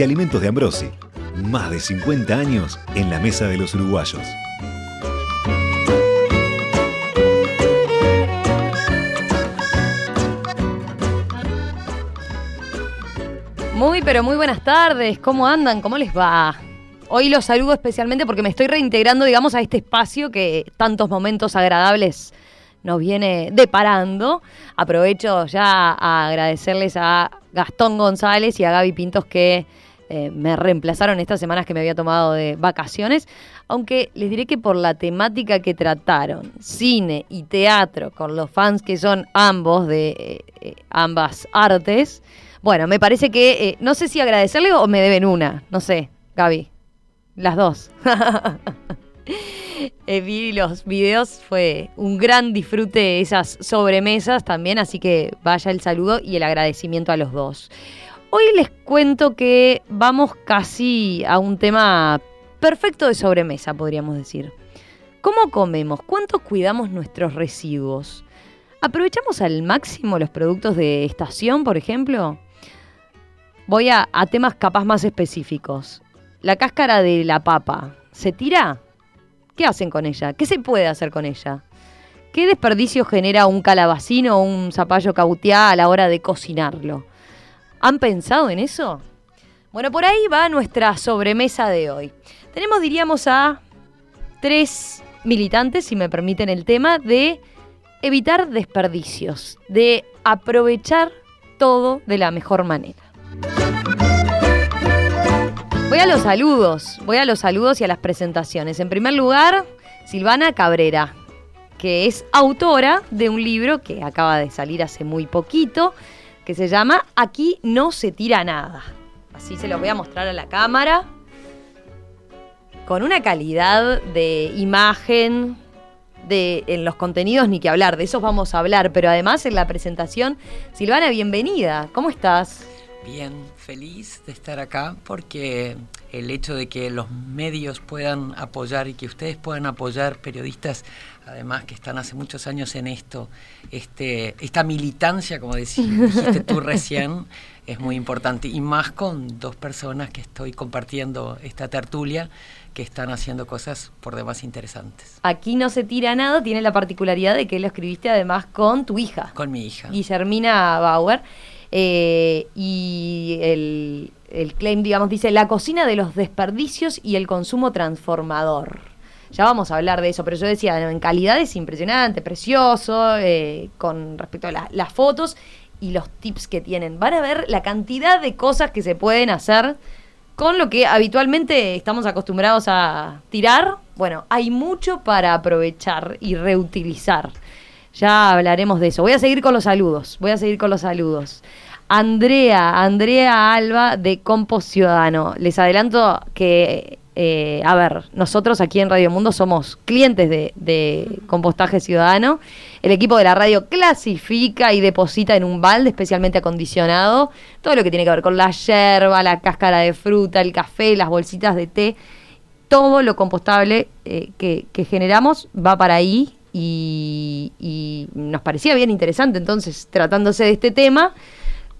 de Alimentos de Ambrosi. Más de 50 años en la mesa de los uruguayos. Muy, pero muy buenas tardes. ¿Cómo andan? ¿Cómo les va? Hoy los saludo especialmente porque me estoy reintegrando, digamos, a este espacio que tantos momentos agradables nos viene deparando. Aprovecho ya a agradecerles a Gastón González y a Gaby Pintos que eh, me reemplazaron estas semanas que me había tomado de vacaciones, aunque les diré que por la temática que trataron, cine y teatro, con los fans que son ambos de eh, eh, ambas artes, bueno, me parece que, no sé si agradecerle o me deben una, no sé, Gaby, las dos. vi los videos, fue un gran disfrute esas sobremesas también, así que vaya el saludo y el agradecimiento a los dos. Hoy les cuento que vamos casi a un tema perfecto de sobremesa, podríamos decir. ¿Cómo comemos? ¿Cuánto cuidamos nuestros residuos? ¿Aprovechamos al máximo los productos de estación, por ejemplo? Voy a, temas capaz más específicos. La cáscara de la papa, ¿se tira? ¿Qué hacen con ella? ¿Qué se puede hacer con ella? ¿Qué desperdicio genera un calabacino o un zapallo cautiá a la hora de cocinarlo? ¿Han pensado en eso? Bueno, por ahí va nuestra sobremesa de hoy. Tenemos, diríamos, a tres militantes, si me permiten el tema, de evitar desperdicios, de aprovechar todo de la mejor manera. Voy a los saludos, voy a los saludos y a las presentaciones. En primer lugar, Silvana Cabrera, que es autora de un libro que acaba de salir hace muy poquito, que se llama Aquí no se tira nada. Así se los voy a mostrar a la cámara. Con una calidad de imagen, de, en los contenidos ni que hablar, de esos vamos a hablar, pero además en la presentación, Silvana, bienvenida, ¿cómo estás? Bien, feliz de estar acá porque el hecho de que los medios puedan apoyar y que ustedes puedan apoyar periodistas, además que están hace muchos años en esto, este, esta militancia, como dijiste tú recién, es muy importante. Y más con dos personas que estoy compartiendo esta tertulia que están haciendo cosas por demás interesantes. Aquí no se tira nada, tiene la particularidad de que lo escribiste además con tu hija. Con mi hija. Guillermina Bauer. Eh, y el, claim, digamos, dice la cocina de los desperdicios y el consumo transformador. Ya vamos a hablar de eso, pero yo decía, en calidad es impresionante, precioso, eh, con respecto a las fotos y los tips que tienen. Van a ver la cantidad de cosas que se pueden hacer con lo que habitualmente estamos acostumbrados a tirar. Bueno, hay mucho para aprovechar y reutilizar. Ya hablaremos de eso. Voy a seguir con los saludos. Voy a seguir con los saludos. Andrea, Andrea Alba de Compost Ciudadano. Les adelanto que, eh, a ver, nosotros aquí en Radio Mundo somos clientes de, de, Compostaje Ciudadano. El equipo de la radio clasifica y deposita en un balde especialmente acondicionado todo lo que tiene que ver con la yerba, la cáscara de fruta, el café, las bolsitas de té. Todo lo compostable eh, que, que generamos va para ahí y, nos parecía bien interesante entonces, tratándose de este tema,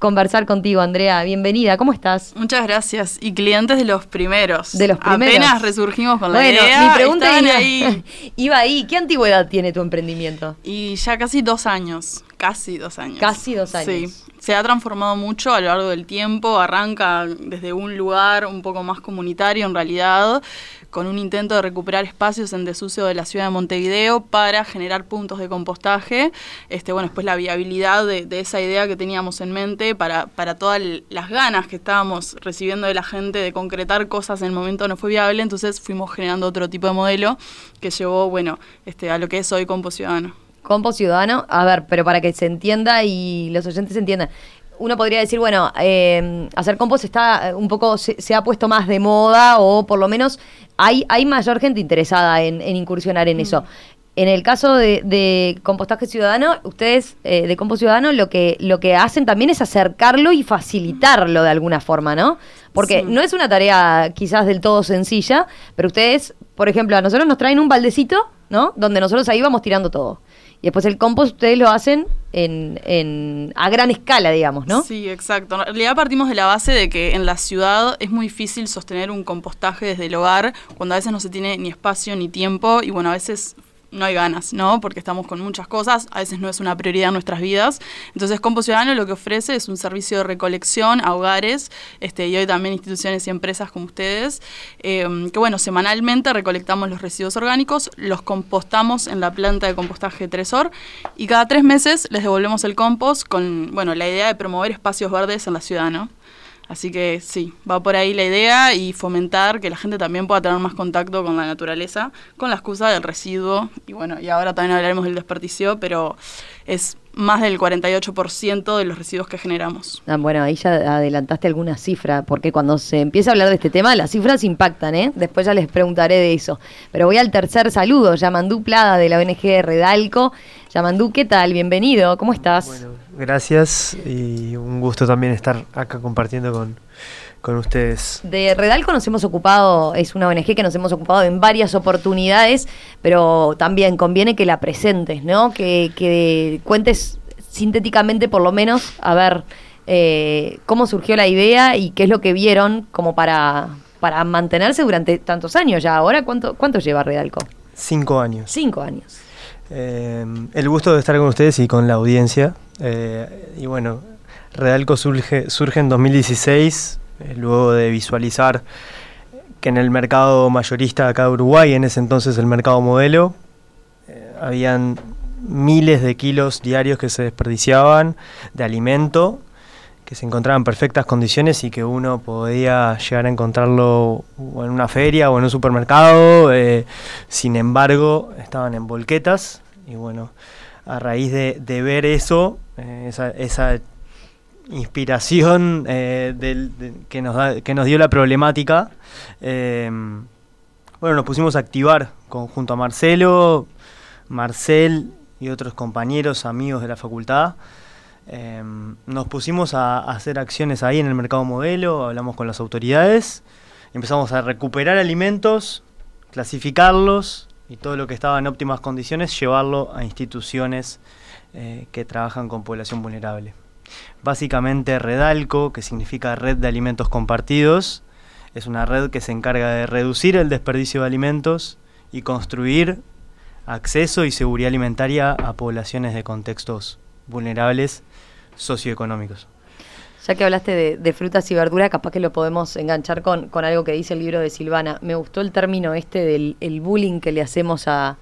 conversar contigo, Andrea. Bienvenida, ¿cómo estás? Muchas gracias. Y clientes de los primeros. De los primeros. Apenas resurgimos con la idea. Mi pregunta iba ahí. iba ahí. ¿Qué antigüedad tiene tu emprendimiento? Y ya casi dos años. Casi dos años. Casi dos años. Sí. Se ha transformado mucho a lo largo del tiempo. Arranca desde un lugar un poco más comunitario en realidad con un intento de recuperar espacios en desuso de la ciudad de Montevideo para generar puntos de compostaje. Este, bueno, después la viabilidad de, esa idea que teníamos en mente para, para todas las ganas que estábamos recibiendo de la gente de concretar cosas en el momento no fue viable, entonces fuimos generando otro tipo de modelo que llevó, bueno, este, a lo que es hoy Compo Ciudadano. Compo Ciudadano, a ver, pero para que se entienda y los oyentes entiendan, uno podría decir, bueno, eh, hacer compost está un poco, se, ha puesto más de moda o por lo menos hay, hay mayor gente interesada en, incursionar en eso. En el caso de, compostaje ciudadano, ustedes eh, de compost ciudadano lo que, lo que hacen también es acercarlo y facilitarlo de alguna forma, ¿no? Porque no es una tarea quizás del todo sencilla, pero ustedes, por ejemplo, a nosotros nos traen un baldecito, ¿no? Donde nosotros ahí vamos tirando todo. Y después el compost ustedes lo hacen en, en, a gran escala, digamos, ¿no? Sí, exacto. En realidad partimos de la base de que en la ciudad es muy difícil sostener un compostaje desde el hogar, cuando a veces no se tiene ni espacio ni tiempo, y bueno, a veces no hay ganas, ¿no? Porque estamos con muchas cosas, a veces no es una prioridad en nuestras vidas. Entonces, Compo Ciudadano lo que ofrece es un servicio de recolección a hogares este, y hoy también instituciones y empresas como ustedes, em, que bueno, semanalmente recolectamos los residuos orgánicos, los compostamos en la planta de compostaje Tresor y cada tres meses les devolvemos el compost con, bueno, la idea de promover espacios verdes en la ciudad, ¿no? Así que sí, va por ahí la idea y fomentar que la gente también pueda tener más contacto con la naturaleza, con la excusa del residuo. Y bueno, y ahora también hablaremos del desperdicio, pero es más del 48% de los residuos que generamos. Ah, bueno, ahí ya adelantaste alguna cifra, porque cuando se empieza a hablar de este tema, las cifras impactan, ¿eh? Después ya les preguntaré de eso. Pero voy al tercer saludo, Yamandú Plada de la ONG Redalco. Yamandú, ¿qué tal? Bienvenido, ¿cómo estás? Bueno, gracias y un gusto también estar acá compartiendo con, con ustedes. De Redalco nos hemos ocupado, es una ONG que nos hemos ocupado en varias oportunidades, pero también conviene que la presentes, ¿no? Que, que cuentes sintéticamente por lo menos, a ver, eh, cómo surgió la idea y qué es lo que vieron como para, para mantenerse durante tantos años ya. Ahora, ¿cuánto, cuánto lleva Redalco? Cinco años. Cinco años. Eh, el gusto de estar con ustedes y con la audiencia. Eh, y bueno, Redalco surge, surge en 2016 eh, luego de visualizar que en el mercado mayorista acá de Uruguay, en ese entonces el mercado modelo, eh, habían miles de kilos diarios que se desperdiciaban de alimento, que se encontraban en perfectas condiciones y que uno podía llegar a encontrarlo en una feria o en un supermercado, eh, sin embargo estaban en volquetas y bueno, a raíz de, ver eso, esa, esa inspiración eh, que, nos que nos dio la problemática, eh, bueno, nos pusimos a activar junto a Marcelo, Marcel y otros compañeros, amigos de la facultad. Eh, nos pusimos a, hacer acciones ahí en el mercado modelo, hablamos con las autoridades, empezamos a recuperar alimentos, clasificarlos y todo lo que estaba en óptimas condiciones, llevarlo a instituciones que trabajan con población vulnerable. Básicamente Redalco, que significa Red de Alimentos Compartidos, es una red que se encarga de reducir el desperdicio de alimentos y construir acceso y seguridad alimentaria a poblaciones de contextos vulnerables socioeconómicos. Ya que hablaste de, frutas y verduras, capaz que lo podemos enganchar con, algo que dice el libro de Silvana. Me gustó el término este del bullying que le hacemos a,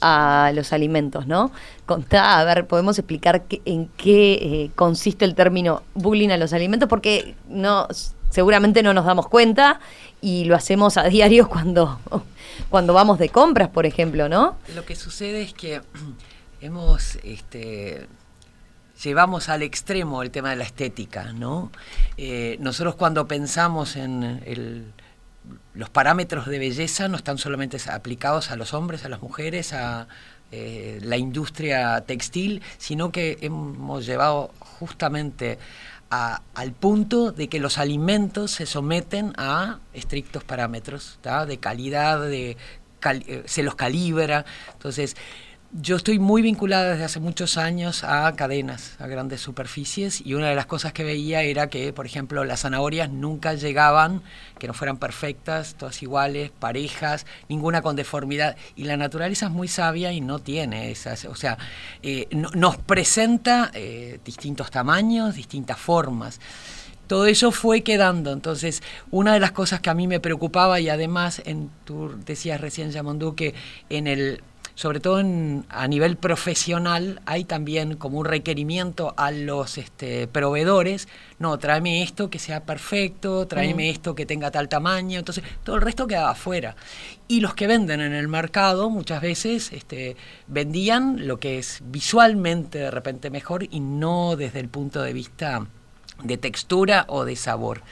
a los alimentos, ¿no? Contá, a ver, podemos explicar en qué eh, consiste el término bullying a los alimentos, porque no, seguramente no nos damos cuenta y lo hacemos a diario cuando, cuando vamos de compras, por ejemplo, ¿no? Lo que sucede es que hemos, este, llevamos al extremo el tema de la estética, ¿no? Eh, nosotros cuando pensamos en el los parámetros de belleza no están solamente aplicados a los hombres, a las mujeres, a eh, la industria textil, sino que hemos llevado justamente al punto de que los alimentos se someten a estrictos parámetros de calidad, de eh, se los calibra. Entonces, yo estoy muy vinculada desde hace muchos años a cadenas, a grandes superficies, y una de las cosas que veía era que, por ejemplo, las zanahorias nunca llegaban, que no fueran perfectas, todas iguales, parejas, ninguna con deformidad. Y la naturaleza es muy sabia y no tiene esas, o sea, eh, nos presenta eh, distintos tamaños, distintas formas todo eso fue quedando. Entonces, una de las cosas que a mí me preocupaba, y además, en, tú decías recién, Yamondú, que en el sobre todo a nivel profesional, hay también como un requerimiento a los este, proveedores, no, tráeme esto que sea perfecto, tráeme mm. esto que tenga tal tamaño, entonces todo el resto quedaba afuera. Y los que venden en el mercado muchas veces este, vendían lo que es visualmente de repente mejor y no desde el punto de vista de textura o de sabor.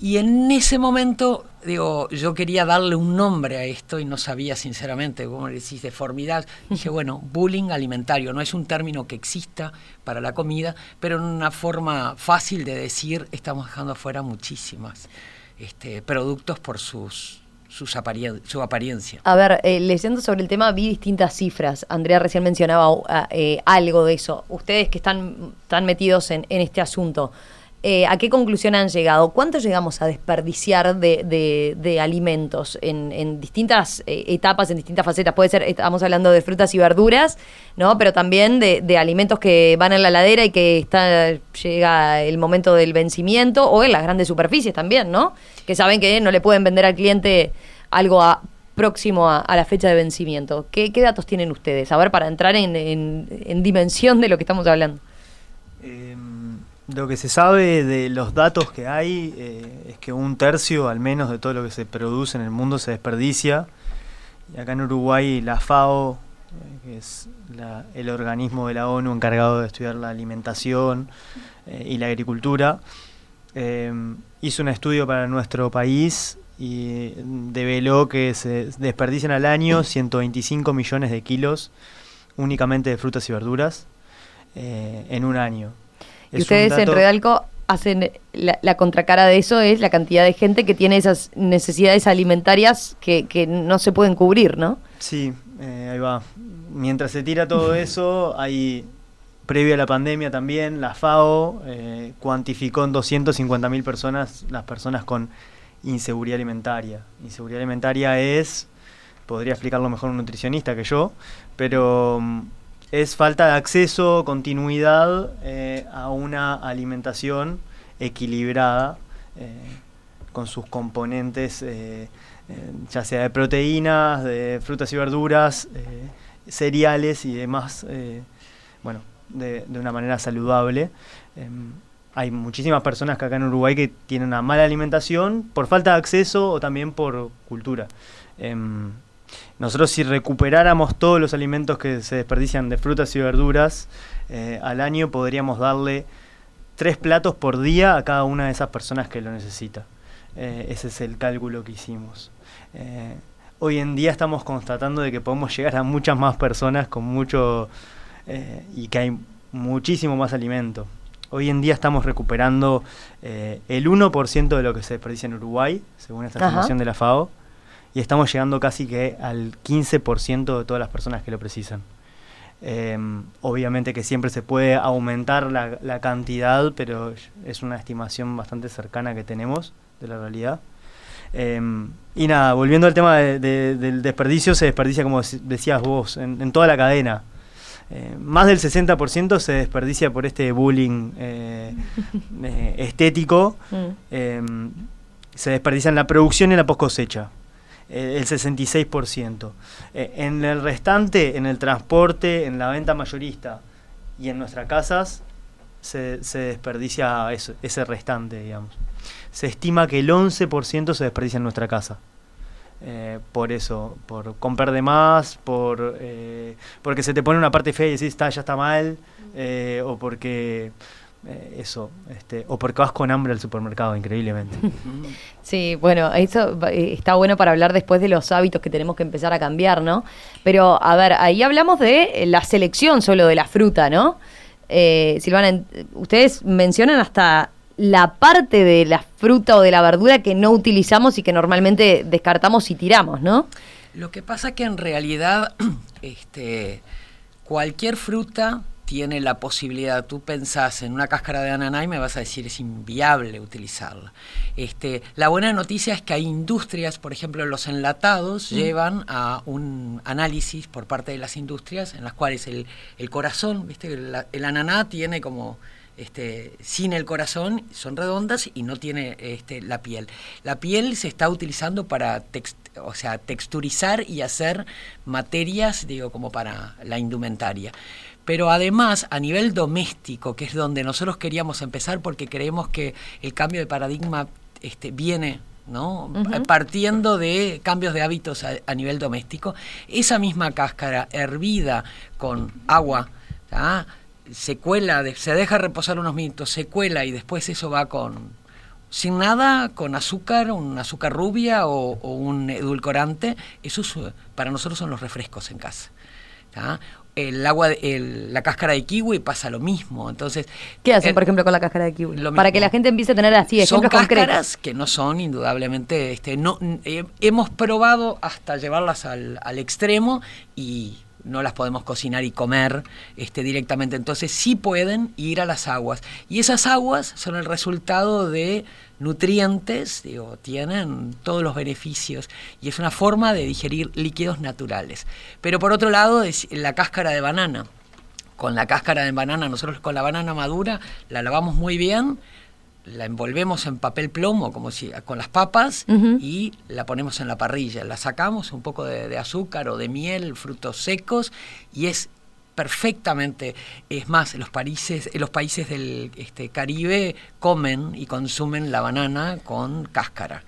Y en ese momento, digo, yo quería darle un nombre a esto y no sabía sinceramente cómo decís deformidad. Dije, bueno, bullying alimentario, no es un término que exista para la comida, pero en una forma fácil de decir, estamos dejando afuera muchísimas este, productos por sus, sus su apariencia. A ver, eh, leyendo sobre el tema vi distintas cifras. Andrea recién mencionaba eh, algo de eso. Ustedes que están tan metidos en, en este asunto, eh, ¿a qué conclusión han llegado? ¿Cuánto llegamos a desperdiciar de, alimentos en, distintas eh, etapas, en distintas facetas? Puede ser, estamos hablando de frutas y verduras, ¿no? Pero también de, alimentos que van en la ladera y que está, llega el momento del vencimiento, o en las grandes superficies también, ¿no? Que saben que no le pueden vender al cliente algo próximo a, la fecha de vencimiento. ¿Qué, datos tienen ustedes? A ver, para entrar en, dimensión de lo que estamos hablando. Eh lo que se sabe de los datos que hay eh, es que un tercio al menos de todo lo que se produce en el mundo se desperdicia. Y acá en Uruguay la FAO, eh, que es el organismo de la ONU encargado de estudiar la alimentación eh, y la agricultura, hizo un estudio para nuestro país y develó que se desperdician al año 125 millones de kilos únicamente de frutas y verduras en un año y ustedes en Redalco hacen la, contracara de eso es la cantidad de gente que tiene esas necesidades alimentarias que, no se pueden cubrir, ¿no? Sí, eh, ahí va. Mientras se tira todo eso, hay previo a la pandemia también, la FAO eh, cuantificó en 250.000 personas las personas con inseguridad alimentaria. Inseguridad alimentaria es, podría explicarlo mejor un nutricionista que yo, pero mm, es falta de acceso, continuidad eh, a una alimentación equilibrada eh, con sus componentes, eh, ya sea de proteínas, de frutas y verduras, cereales y demás, bueno, de, de, una manera saludable. Em, hay muchísimas personas que acá en Uruguay que tienen una mala alimentación por falta de acceso o también por cultura. Nosotros si recuperáramos todos los alimentos que se desperdician de frutas y verduras eh, al año, podríamos darle tres platos por día a cada una de esas personas que lo necesita. Eh, ese es el cálculo que hicimos. Eh, hoy en día estamos constatando de que podemos llegar a muchas más personas con mucho y que hay muchísimo más alimento. Hoy en día estamos recuperando el 1% de lo que se desperdicia en Uruguay, según esta información de la FAO y estamos llegando casi que al 15% de todas las personas que lo precisan. Em, obviamente que siempre se puede aumentar la, cantidad, pero es una estimación bastante cercana que tenemos de la realidad. Em, y nada, volviendo al tema del desperdicio, se desperdicia, como decías vos, en, toda la cadena. Eh, más del 60% se desperdicia por este bullying eh, eh, estético. Mm. Se desperdicia en la producción y en la post cosecha. Eh, el 66%. Eh, en el restante, en el transporte, en la venta mayorista y en nuestras casas, se, desperdicia ese restante, digamos. Se estima que el 11% se desperdicia en nuestra casa. Eh, por eso, por comprar de más, por porque se te pone una parte fea y decís, está, ya está mal, o porque eh, eso, este, o porque vas con hambre al supermercado, increíblemente. Sí, bueno, eso eh, está bueno para hablar después de los hábitos que tenemos que empezar a cambiar, ¿no? Pero, a ver, ahí hablamos de la selección solo de la fruta, ¿no? Eh, Silvana, ustedes mencionan hasta la parte de la fruta o de la verdura que no utilizamos y que normalmente descartamos y tiramos, ¿no? Lo que pasa que en realidad este, cualquier fruta tiene la posibilidad, tú pensás en una cáscara de ananá y me vas a decir es inviable utilizarla. Este, la buena noticia es que hay industrias, por ejemplo los enlatados mm. llevan a un análisis por parte de las industrias en las cuales el, corazón, ¿viste? El, ananá tiene como este, sin el corazón, son redondas y no tiene este, la piel. La piel se está utilizando para o sea, texturizar y hacer materias, digo, como para la indumentaria. Pero además, a nivel doméstico, que es donde nosotros queríamos empezar, porque creemos que el cambio de paradigma este, viene ¿no? Partiendo de cambios de hábitos a, nivel doméstico, esa misma cáscara hervida con agua, se cuela, se deja reposar unos minutos, se cuela y después eso va con, sin nada, con azúcar, un azúcar rubia o, un edulcorante, eso para nosotros son los refrescos en casa. El agua, la cáscara de kiwi pasa lo mismo. Entonces, ¿qué hacen, por ejemplo, con la cáscara de kiwi? Para que la gente empiece a tener así ejemplos son cáscaras que no son indudablemente, este, no eh, hemos probado hasta llevarlas al, al extremo y no las podemos cocinar y comer este, directamente. Entonces sí pueden ir a las aguas. Y esas aguas son el resultado de nutrientes, tienen todos los beneficios. Y es una forma de digerir líquidos naturales. Pero por otro lado, es la cáscara de banana. Con la cáscara de banana, nosotros con la banana madura la lavamos muy bien la envolvemos en papel plomo, como si con las papas, y la ponemos en la parrilla. La sacamos un poco de, azúcar o de miel, frutos secos, y es perfectamente. Es más, los países, los países del este, Caribe comen y consumen la banana con cáscara.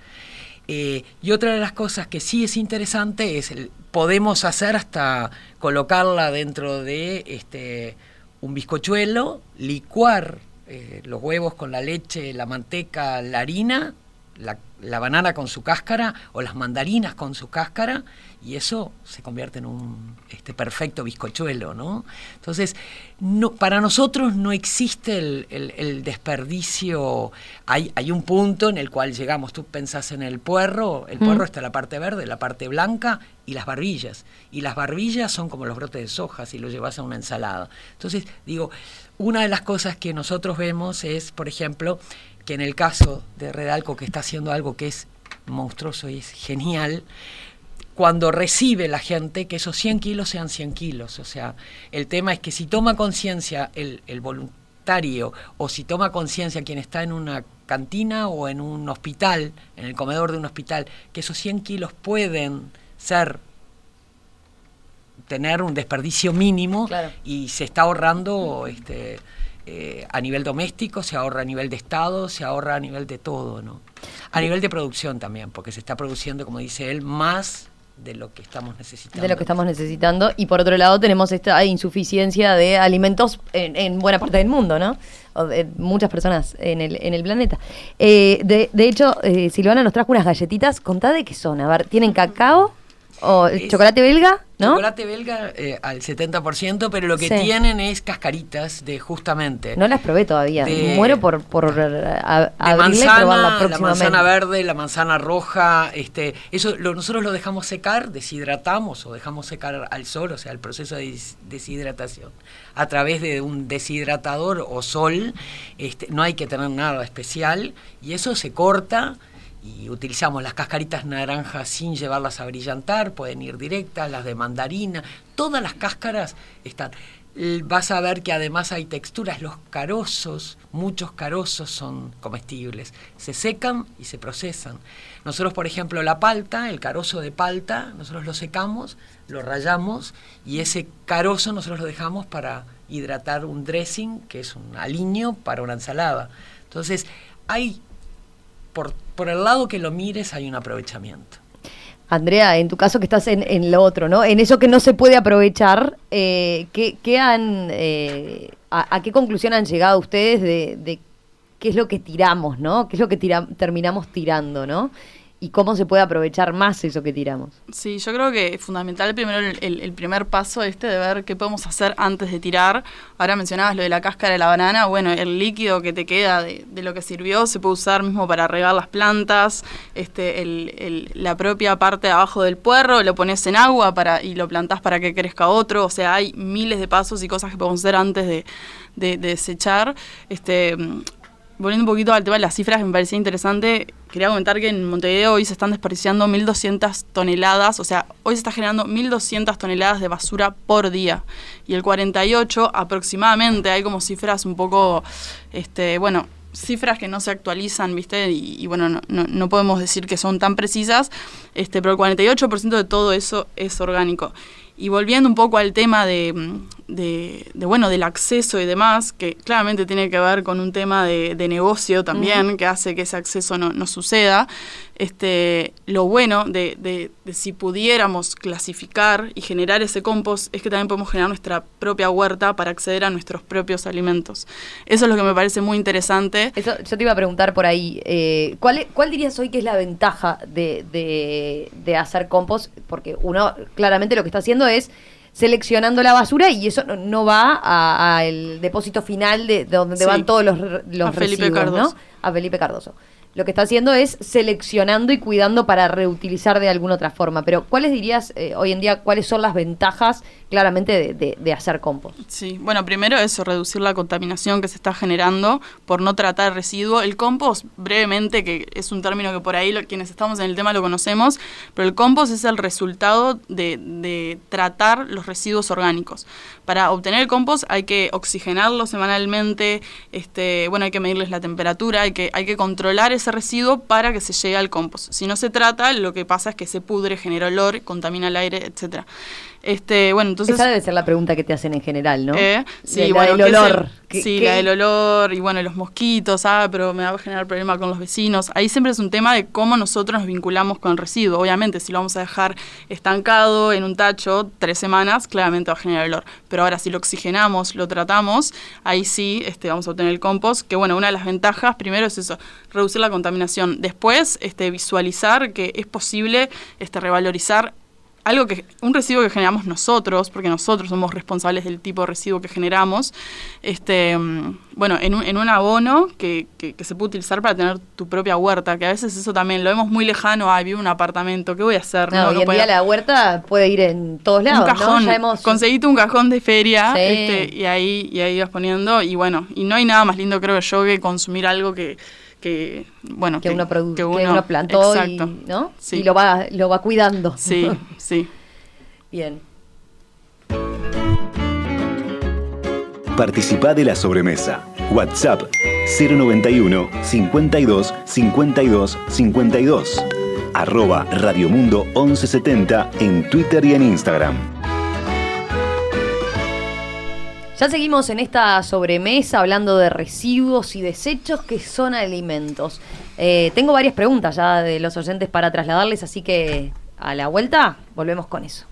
Eh, y otra de las cosas que sí es interesante es, el, podemos hacer hasta colocarla dentro de este, un bizcochuelo, licuar eh, los huevos con la leche, la manteca, la harina, la, banana con su cáscara o las mandarinas con su cáscara y eso se convierte en un este, perfecto bizcochuelo, ¿no? Entonces, no, para nosotros no existe el, desperdicio, hay, hay, un punto en el cual llegamos, tú pensás en el puerro, el puerro está la parte verde, la parte blanca y las barbillas, y las barbillas son como los brotes de soja si lo llevas a una ensalada. Entonces, digo, una de las cosas que nosotros vemos es, por ejemplo, que en el caso de Redalco, que está haciendo algo que es monstruoso y es genial, cuando recibe la gente que esos 100 kilos sean 100 kilos. O sea, el tema es que si toma conciencia el, voluntario o si toma conciencia quien está en una cantina o en un hospital, en el comedor de un hospital, que esos 100 kilos pueden ser tener un desperdicio mínimo y se está ahorrando este, eh, a nivel doméstico, se ahorra a nivel de Estado, se ahorra a nivel de todo, ¿no? A nivel de producción también, porque se está produciendo, como dice él, más de lo que estamos necesitando. De lo que estamos necesitando. Y por otro lado tenemos esta insuficiencia de alimentos en, buena parte del mundo, ¿no? O de muchas personas en el, en el planeta. Eh, de, de, hecho, eh, Silvana nos trajo unas galletitas. Contá de qué son. A ver, ¿tienen cacao? ¿O chocolate belga? ¿no? Chocolate belga eh, al 70%, pero lo que tienen es cascaritas de justamente. No las probé todavía. Muero por, por a, manzana, la manzana verde, la manzana roja. este eso Nosotros lo dejamos secar, deshidratamos o dejamos secar al sol, o sea, el proceso de deshidratación. A través de un deshidratador o sol, este, no hay que tener nada especial y eso se corta y utilizamos las cascaritas naranjas sin llevarlas a brillantar, pueden ir directas, las de mandarina, todas las cáscaras están. Vas a ver que además hay texturas, los carozos, muchos carozos son comestibles, se secan y se procesan. Nosotros, por ejemplo, la palta, el carozo de palta, nosotros lo secamos, lo rayamos y ese carozo nosotros lo dejamos para hidratar un dressing, que es un aliño para una ensalada. Entonces, hay por, el lado que lo mires hay un aprovechamiento. Andrea, en tu caso que estás en, lo otro, ¿no? En eso que no se puede aprovechar, eh, ¿qué, han, eh, a, qué conclusión han llegado ustedes de, qué es lo que tiramos, ¿no? ¿Qué es lo que terminamos tirando, ¿no? Y cómo se puede aprovechar más eso que tiramos. Sí, yo creo que es fundamental primero el, primer paso este de ver qué podemos hacer antes de tirar. Ahora mencionabas lo de la cáscara de la banana, bueno, el líquido que te queda de, lo que sirvió se puede usar mismo para regar las plantas, este, el, la propia parte de abajo del puerro lo pones en agua para, y lo plantás para que crezca otro, o sea, hay miles de pasos y cosas que podemos hacer antes de, de desechar. Este, volviendo un poquito al tema de las cifras, me parecía interesante, quería comentar que en Montevideo hoy se están desperdiciando 1.200 toneladas, o sea, hoy se está generando 1.200 toneladas de basura por día. Y el 48 aproximadamente, hay como cifras un poco, este, bueno, cifras que no se actualizan, ¿viste? Y, bueno, no, no, podemos decir que son tan precisas, este, pero el 48% de todo eso es orgánico. Y volviendo un poco al tema de, de, bueno, del acceso y demás, que claramente tiene que ver con un tema de, negocio también, que hace que ese acceso no, no suceda. Este, lo bueno de, de, si pudiéramos clasificar y generar ese compost es que también podemos generar nuestra propia huerta para acceder a nuestros propios alimentos. Eso es lo que me parece muy interesante. Eso, yo te iba a preguntar por ahí, eh, ¿cuál, ¿cuál dirías hoy que es la ventaja de, de hacer compost? Porque uno claramente lo que está haciendo es seleccionando la basura y eso no, va al depósito final de, donde van todos los, los residuos, ¿no? A Felipe Cardoso lo que está haciendo es seleccionando y cuidando para reutilizar de alguna otra forma. Pero ¿cuáles dirías eh, hoy en día, cuáles son las ventajas claramente de, hacer compost? Sí, bueno, primero eso, reducir la contaminación que se está generando por no tratar residuos. El compost, brevemente, que es un término que por ahí quienes estamos en el tema lo conocemos, pero el compost es el resultado de, de tratar los residuos orgánicos. Para obtener el compost hay que oxigenarlo semanalmente, este, bueno, hay que medirles la temperatura, hay que, hay que controlar ese residuo para que se llegue al compost. Si no se trata, lo que pasa es que se pudre, genera olor, contamina el aire, etcétera. Este, bueno, entonces, Esa debe ser la pregunta que te hacen en general, ¿no? ¿Eh? Sí, bueno, el olor. sí, la del olor y bueno, los mosquitos, ah, pero me va a generar problema con los vecinos. Ahí siempre es un tema de cómo nosotros nos vinculamos con el residuo. Obviamente, si lo vamos a dejar estancado en un tacho tres semanas, claramente va a generar olor. Pero ahora, si lo oxigenamos, lo tratamos, ahí sí este, vamos a obtener el compost. Que bueno, una de las ventajas, primero es eso, reducir la contaminación. Después, este, visualizar que es posible este, revalorizar algo que, un residuo que generamos nosotros, porque nosotros somos responsables del tipo de residuo que generamos, este, mm, bueno, en un, en un abono que, que, se puede utilizar para tener tu propia huerta, que a veces eso también lo vemos muy lejano, ah, vivo un apartamento, ¿qué voy a hacer? No, hoy en día la huerta puede ir en todos lados, un cajón, Conseguiste un cajón de feria este, y ahí y ahí vas poniendo, y bueno, y no hay nada más lindo creo yo que consumir algo que que bueno que, uno, que uno, plantó y, ¿no? y lo va lo va cuidando sí sí bien Participa de la sobremesa. WhatsApp 091 52 52 52. Arroba Radiomundo 1170 en Twitter y en Instagram. Ya seguimos en esta sobremesa hablando de residuos y desechos que son alimentos. Eh, tengo varias preguntas ya de los oyentes para trasladarles, así que a la vuelta volvemos con eso.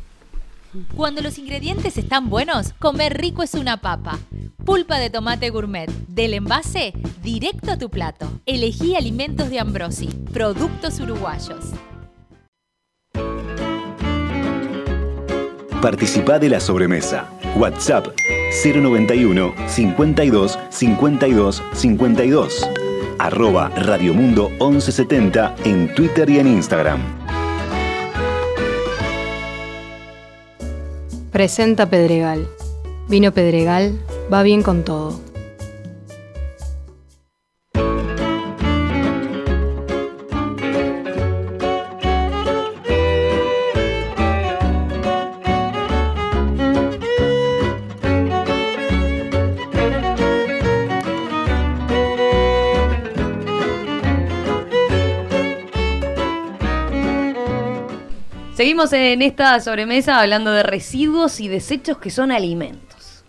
Cuando los ingredientes están buenos, comer rico es una papa. Pulpa de tomate gourmet, del envase directo a tu plato. Elegí alimentos de Ambrosi, productos uruguayos. Participa de la sobremesa. WhatsApp 091 52 52 52. Arroba Radiomundo 1170 en Twitter y en Instagram. Presenta Pedregal. Vino Pedregal va bien con todo. Seguimos en esta sobremesa hablando de residuos y desechos que son alimentos.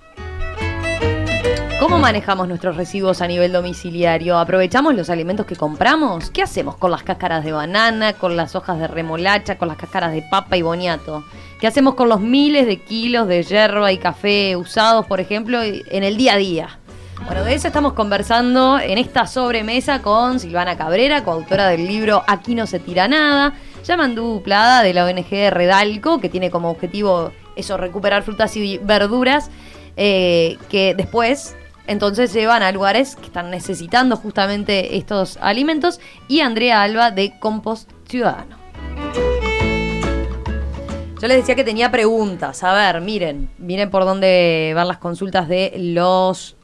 ¿Cómo manejamos nuestros residuos a nivel domiciliario? ¿Aprovechamos los alimentos que compramos? ¿Qué hacemos con las cáscaras de banana, con las hojas de remolacha, con las cáscaras de papa y boniato? ¿Qué hacemos con los miles de kilos de yerba y café usados, por ejemplo, en el día a día? Bueno, de eso estamos conversando en esta sobremesa con Silvana Cabrera, coautora del libro Aquí no se tira nada Yamandu Plada de la ONG Redalco, que tiene como objetivo eso, recuperar frutas y verduras, eh, que después entonces llevan a lugares que están necesitando justamente estos alimentos, y Andrea Alba de Compost Ciudadano. Yo les decía que tenía preguntas. A ver, miren, miren por dónde van las consultas de los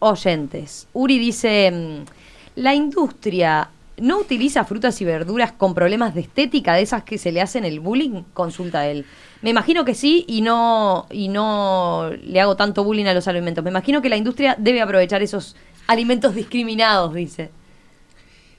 oyentes. Uri dice, mm, la industria ¿No utiliza frutas y verduras con problemas de estética, de esas que se le hacen el bullying? Consulta él. Me imagino que sí y no, y no le hago tanto bullying a los alimentos. Me imagino que la industria debe aprovechar esos alimentos discriminados, dice.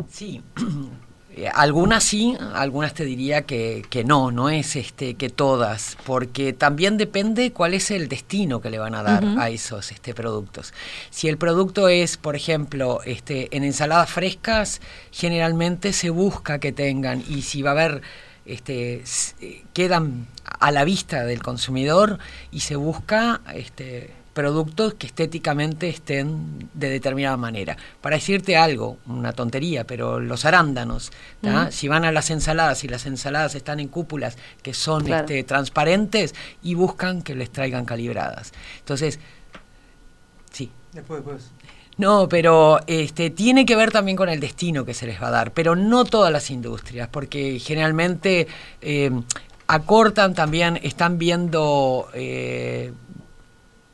Sí. Eh, algunas sí, algunas te diría que, que, no, no es este que todas, porque también depende cuál es el destino que le van a dar a esos este, productos. Si el producto es, por ejemplo, este, en ensaladas frescas, generalmente se busca que tengan, y si va a haber, este, eh, quedan a la vista del consumidor y se busca este, productos que estéticamente estén de determinada manera. Para decirte algo, una tontería, pero los arándanos, si van a las ensaladas y las ensaladas están en cúpulas que son este, transparentes y buscan que les traigan calibradas. Entonces, sí. Después, después. No, pero este, tiene que ver también con el destino que se les va a dar, pero no todas las industrias, porque generalmente eh, acortan también, están viendo eh,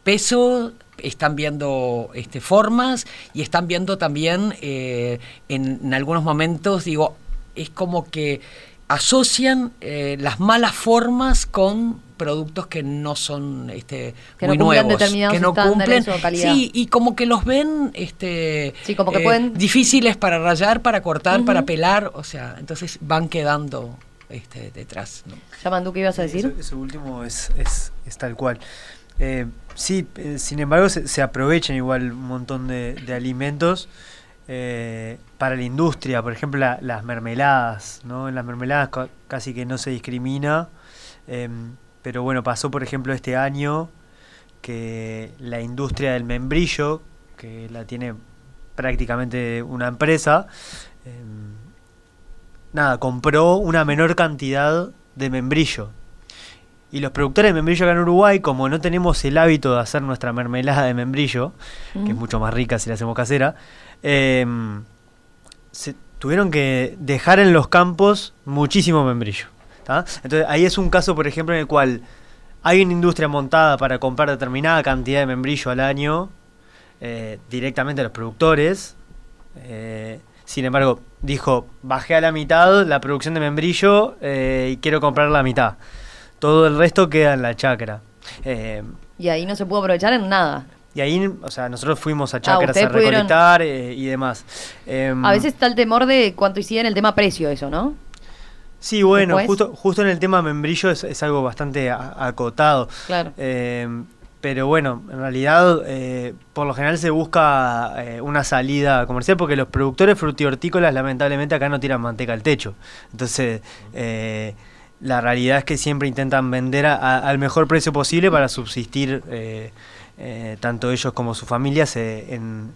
peso, están viendo este, formas y están viendo también eh, en, algunos momentos, digo, es como que asocian eh, las malas formas con productos que no son este, que muy no nuevos, que no cumplen sí y como que los ven este como que pueden... difíciles para rayar para cortar para pelar o sea entonces van quedando este, detrás. ¿no? Yamandu, ¿qué ibas a decir? Eso, último es, es, es, tal cual. Eh, sí, eh, sin embargo se, aprovechan igual un montón de, alimentos eh, para la industria, por ejemplo las mermeladas, ¿no? En las mermeladas casi que no se discrimina, em, pero bueno, pasó por ejemplo este año que la industria del membrillo, que la tiene prácticamente una empresa, em, nada, compró una menor cantidad de membrillo. Y los productores de membrillo acá en Uruguay, como no tenemos el hábito de hacer nuestra mermelada de membrillo, que es mucho más rica si la hacemos casera, em, se tuvieron que dejar en los campos muchísimo membrillo. Entonces ahí es un caso, por ejemplo, en el cual hay una industria montada para comprar determinada cantidad de membrillo al año eh, directamente a los productores. Eh, sin embargo, dijo, bajé a la mitad la producción de membrillo eh, y quiero comprar la mitad. Todo el resto queda en la chacra. Eh, y ahí no se pudo aprovechar en nada. Y ahí, o sea, nosotros fuimos a ah, chacras a recolectar eh, y demás. Em, a veces está el temor de cuánto hicieron el tema precio, eso, ¿no? Sí, bueno, justo, justo en el tema membrillo es, algo bastante acotado. Claro. Em, pero bueno, en realidad eh, por lo general se busca eh, una salida comercial porque los productores frutihortícolas lamentablemente acá no tiran manteca al techo. Entonces, eh, la realidad es que siempre intentan vender al mejor precio posible para subsistir tanto ellos como sus familias en,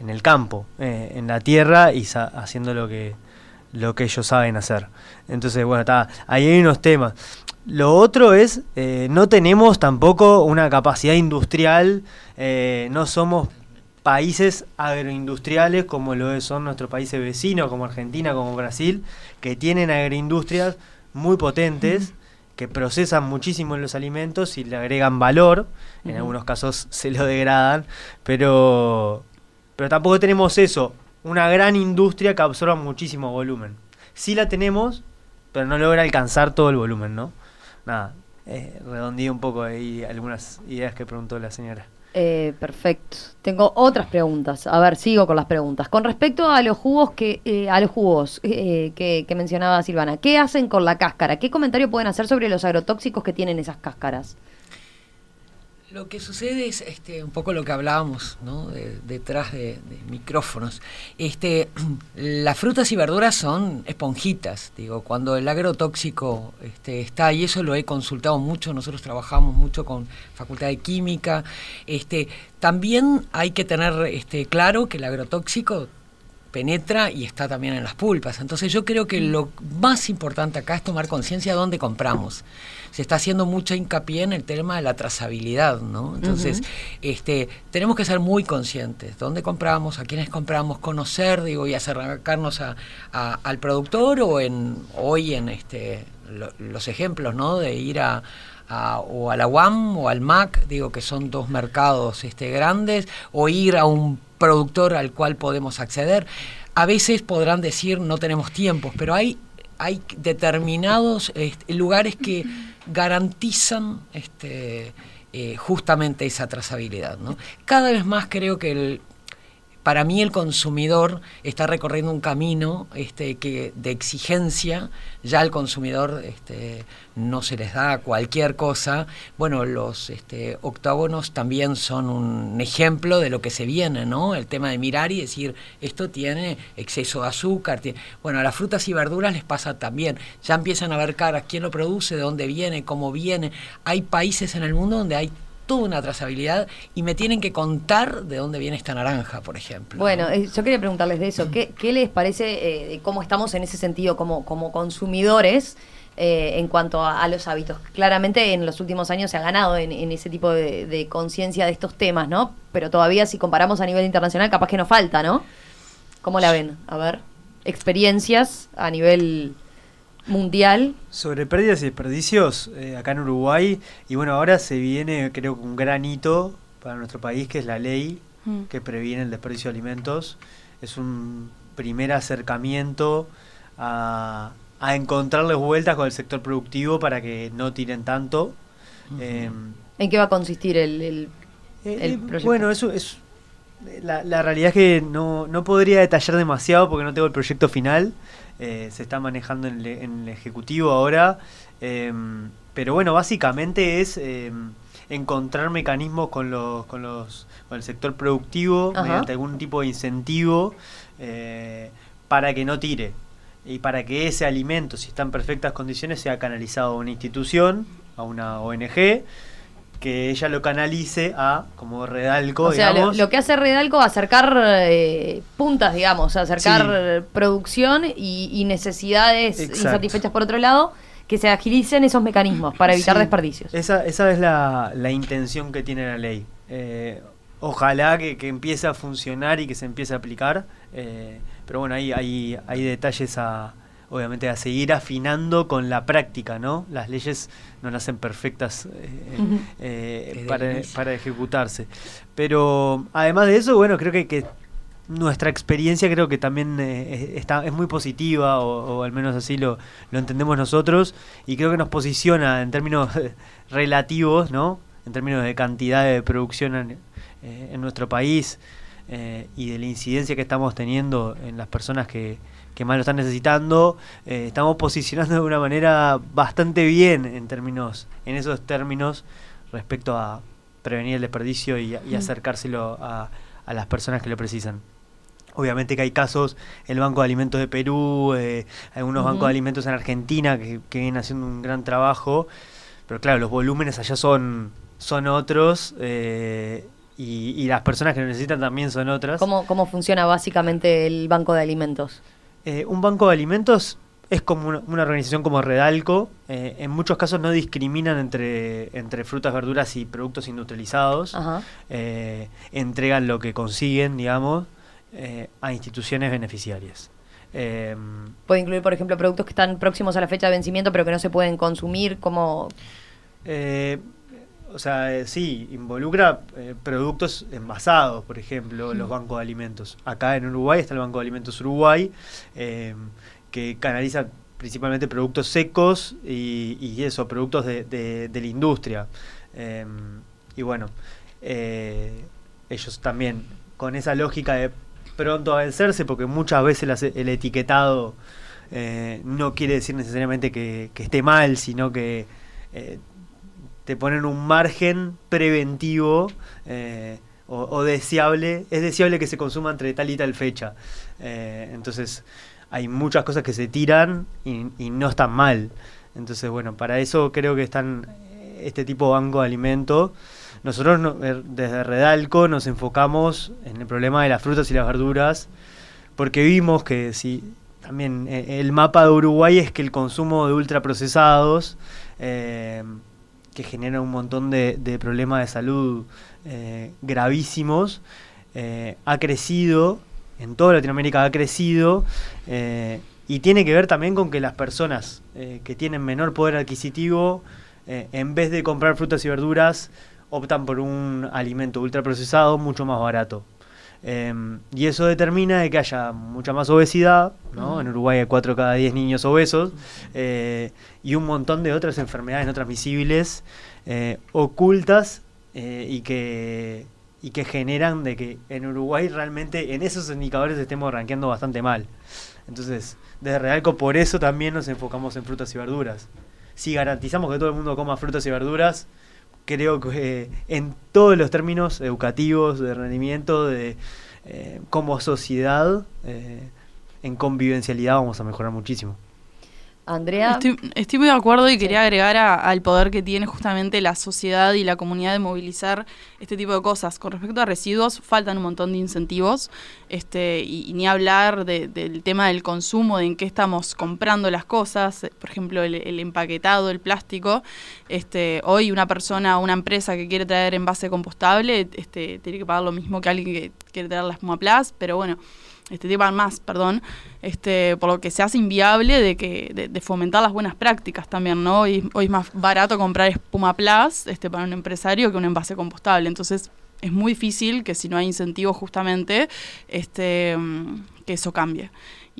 en, el campo, en la tierra y haciendo lo que, lo que ellos saben hacer. Entonces, bueno, está, ahí hay unos temas. Lo otro es, eh, no tenemos tampoco una capacidad industrial, eh, no somos países agroindustriales como lo son nuestros países vecinos, como Argentina, como Brasil, que tienen agroindustrias muy potentes, que procesan muchísimo los alimentos y le agregan valor, en algunos casos se lo degradan, pero, pero tampoco tenemos eso, una gran industria que absorba muchísimo volumen. Sí la tenemos, pero no logra alcanzar todo el volumen, ¿no? nada, eh, redondí un poco ahí algunas ideas que preguntó la señora. Eh, perfecto. Tengo otras preguntas. A ver, sigo con las preguntas. Con respecto a los jugos que eh, a los jugos eh, que, que, mencionaba Silvana, ¿qué hacen con la cáscara? ¿Qué comentario pueden hacer sobre los agrotóxicos que tienen esas cáscaras? Lo que sucede es este, un poco lo que hablábamos ¿no? detrás de, micrófonos. Este, las frutas y verduras son esponjitas, digo, cuando el agrotóxico este, está, y eso lo he consultado mucho, nosotros trabajamos mucho con Facultad de Química, este, también hay que tener este, claro que el agrotóxico penetra y está también en las pulpas. Entonces yo creo que lo más importante acá es tomar conciencia de dónde compramos se está haciendo mucha hincapié en el tema de la trazabilidad, ¿no? Entonces, este, tenemos que ser muy conscientes, dónde compramos, a quiénes compramos, conocer, digo, y acercarnos a, al productor o en hoy en este los ejemplos, ¿no? De ir a, o a la UAM o al MAC, digo que son dos mercados este, grandes, o ir a un productor al cual podemos acceder. A veces podrán decir no tenemos tiempos, pero hay, hay determinados este, lugares que garantizan este, eh, justamente esa trazabilidad. Cada vez más creo que para mí el consumidor está recorriendo un camino este, que de exigencia, ya al consumidor este, no se les da cualquier cosa. Bueno, los este, también son un ejemplo de lo que se viene, ¿no? El tema de mirar y decir, esto tiene exceso de azúcar. Bueno, a las frutas y verduras les pasa también. Ya empiezan a ver caras, quién lo produce, de dónde viene, cómo viene. Hay países en el mundo donde hay toda una trazabilidad y me tienen que contar de dónde viene esta naranja, por ejemplo. Bueno, eh, yo quería preguntarles de eso. ¿Qué, les parece eh, cómo estamos en ese sentido como, como consumidores? Eh, en cuanto a, los hábitos. Claramente en los últimos años se ha ganado en, ese tipo de, de conciencia de estos temas, ¿no? Pero todavía si comparamos a nivel internacional, capaz que nos falta, ¿no? ¿Cómo la ven? A ver, experiencias a nivel mundial. Sobre pérdidas y desperdicios eh, acá en Uruguay, y bueno, ahora se viene creo un gran hito para nuestro país, que es la ley mm. que previene el desperdicio de alimentos. Es un primer acercamiento a, a encontrarles vueltas con el sector productivo para que no tiren tanto. Em, ¿En qué va a consistir el, el, eh, proyecto? Bueno, eso es... La, la realidad es que no, no podría detallar demasiado porque no tengo el proyecto final, eh, se está manejando en, el Ejecutivo ahora. Em, pero bueno, básicamente es em, encontrar mecanismos con los, con los con el sector productivo mediante algún tipo de incentivo eh, para que no tire y para que ese alimento, si está en perfectas condiciones, sea canalizado a una institución, a una ONG que ella lo canalice a como Redalco. O sea, lo, que hace Redalco acercar eh, puntas, digamos, acercar producción y, necesidades insatisfechas por otro lado, que se agilicen esos mecanismos para evitar desperdicios. Esa, esa es la, la, intención que tiene la ley. Eh, ojalá que, que, empiece a funcionar y que se empiece a aplicar, eh, pero bueno, hay, hay, hay detalles a obviamente a seguir afinando con la práctica, ¿no? Las leyes no nacen perfectas eh, eh, para, ejecutarse. Pero además de eso, bueno, creo que, que nuestra experiencia creo que también eh, está, es muy positiva, o, al menos así lo, lo entendemos nosotros, y creo que nos posiciona en términos relativos, ¿no? En términos de cantidad de producción en, en nuestro país y de la incidencia que estamos teniendo en las personas que, que más lo están necesitando, eh, estamos posicionando de una manera bastante bien en términos, en esos términos respecto a prevenir el desperdicio y, acercárselo a, las personas que lo precisan. Obviamente que hay casos, el Banco de Alimentos de Perú, eh, algunos bancos de alimentos en Argentina que, vienen haciendo un gran trabajo, pero claro, los volúmenes allá son, son otros eh, y, las personas que lo necesitan también son otras. ¿Cómo, ¿Cómo funciona básicamente el Banco de Alimentos? Eh, un banco de alimentos es como una, organización como Redalco. Eh, en muchos casos no discriminan entre, entre frutas, verduras y productos industrializados. Eh, entregan lo que consiguen, digamos, a instituciones beneficiarias. Puede incluir, por ejemplo, productos que están próximos a la fecha de vencimiento pero que no se pueden consumir como... O sea, eh, sí, involucra eh, productos envasados, por ejemplo, los bancos de alimentos. Acá en Uruguay está el Banco de Alimentos Uruguay, eh, que canaliza principalmente productos secos y, eso, productos de, la industria. y bueno, ellos también, con esa lógica de pronto a vencerse, porque muchas veces el etiquetado no quiere decir necesariamente que, que esté mal, sino que te ponen un margen preventivo eh, o, deseable. Es deseable que se consuma entre tal y tal fecha. Eh, entonces hay muchas cosas que se tiran y, no están mal. Entonces, bueno, para eso creo que están este tipo de banco de alimentos. Nosotros eh, desde Redalco nos enfocamos en el problema de las frutas y las verduras, porque vimos que si también el mapa de Uruguay es que el consumo de ultraprocesados eh, que genera un montón de, problemas de salud eh, gravísimos, eh, ha crecido, en toda Latinoamérica ha crecido, eh, y tiene que ver también con que las personas que tienen menor poder adquisitivo, en vez de comprar frutas y verduras, optan por un alimento ultraprocesado mucho más barato. Em, y eso determina de que haya mucha más obesidad, ¿no? En Uruguay hay 4 cada 10 niños obesos eh, y un montón de otras enfermedades no transmisibles eh, ocultas eh, y que y que generan de que en Uruguay realmente en esos indicadores estemos rankeando bastante mal. Entonces, desde Realco por eso también nos enfocamos en frutas y verduras. Si garantizamos que todo el mundo coma frutas y verduras, creo que eh, en todos los términos educativos, de rendimiento, de eh, como sociedad, eh, en convivencialidad vamos a mejorar muchísimo. Andrea. Estoy, muy de acuerdo y quería agregar al poder que tiene justamente la sociedad y la comunidad de movilizar este tipo de cosas. Con respecto a residuos, faltan un montón de incentivos, este, y, ni hablar del tema del consumo, de en qué estamos comprando las cosas, por ejemplo, el, empaquetado, el plástico. Este, hoy una persona, una empresa que quiere traer envase compostable, este, tiene que pagar lo mismo que alguien que quiere traer la espuma plus, pero bueno este tipo más, perdón, este, por lo que se hace inviable de que de, fomentar las buenas prácticas también, ¿no? Hoy, es más barato comprar espuma plus este, para un empresario que un envase compostable, entonces es muy difícil que si no hay incentivos justamente, este, que eso cambie.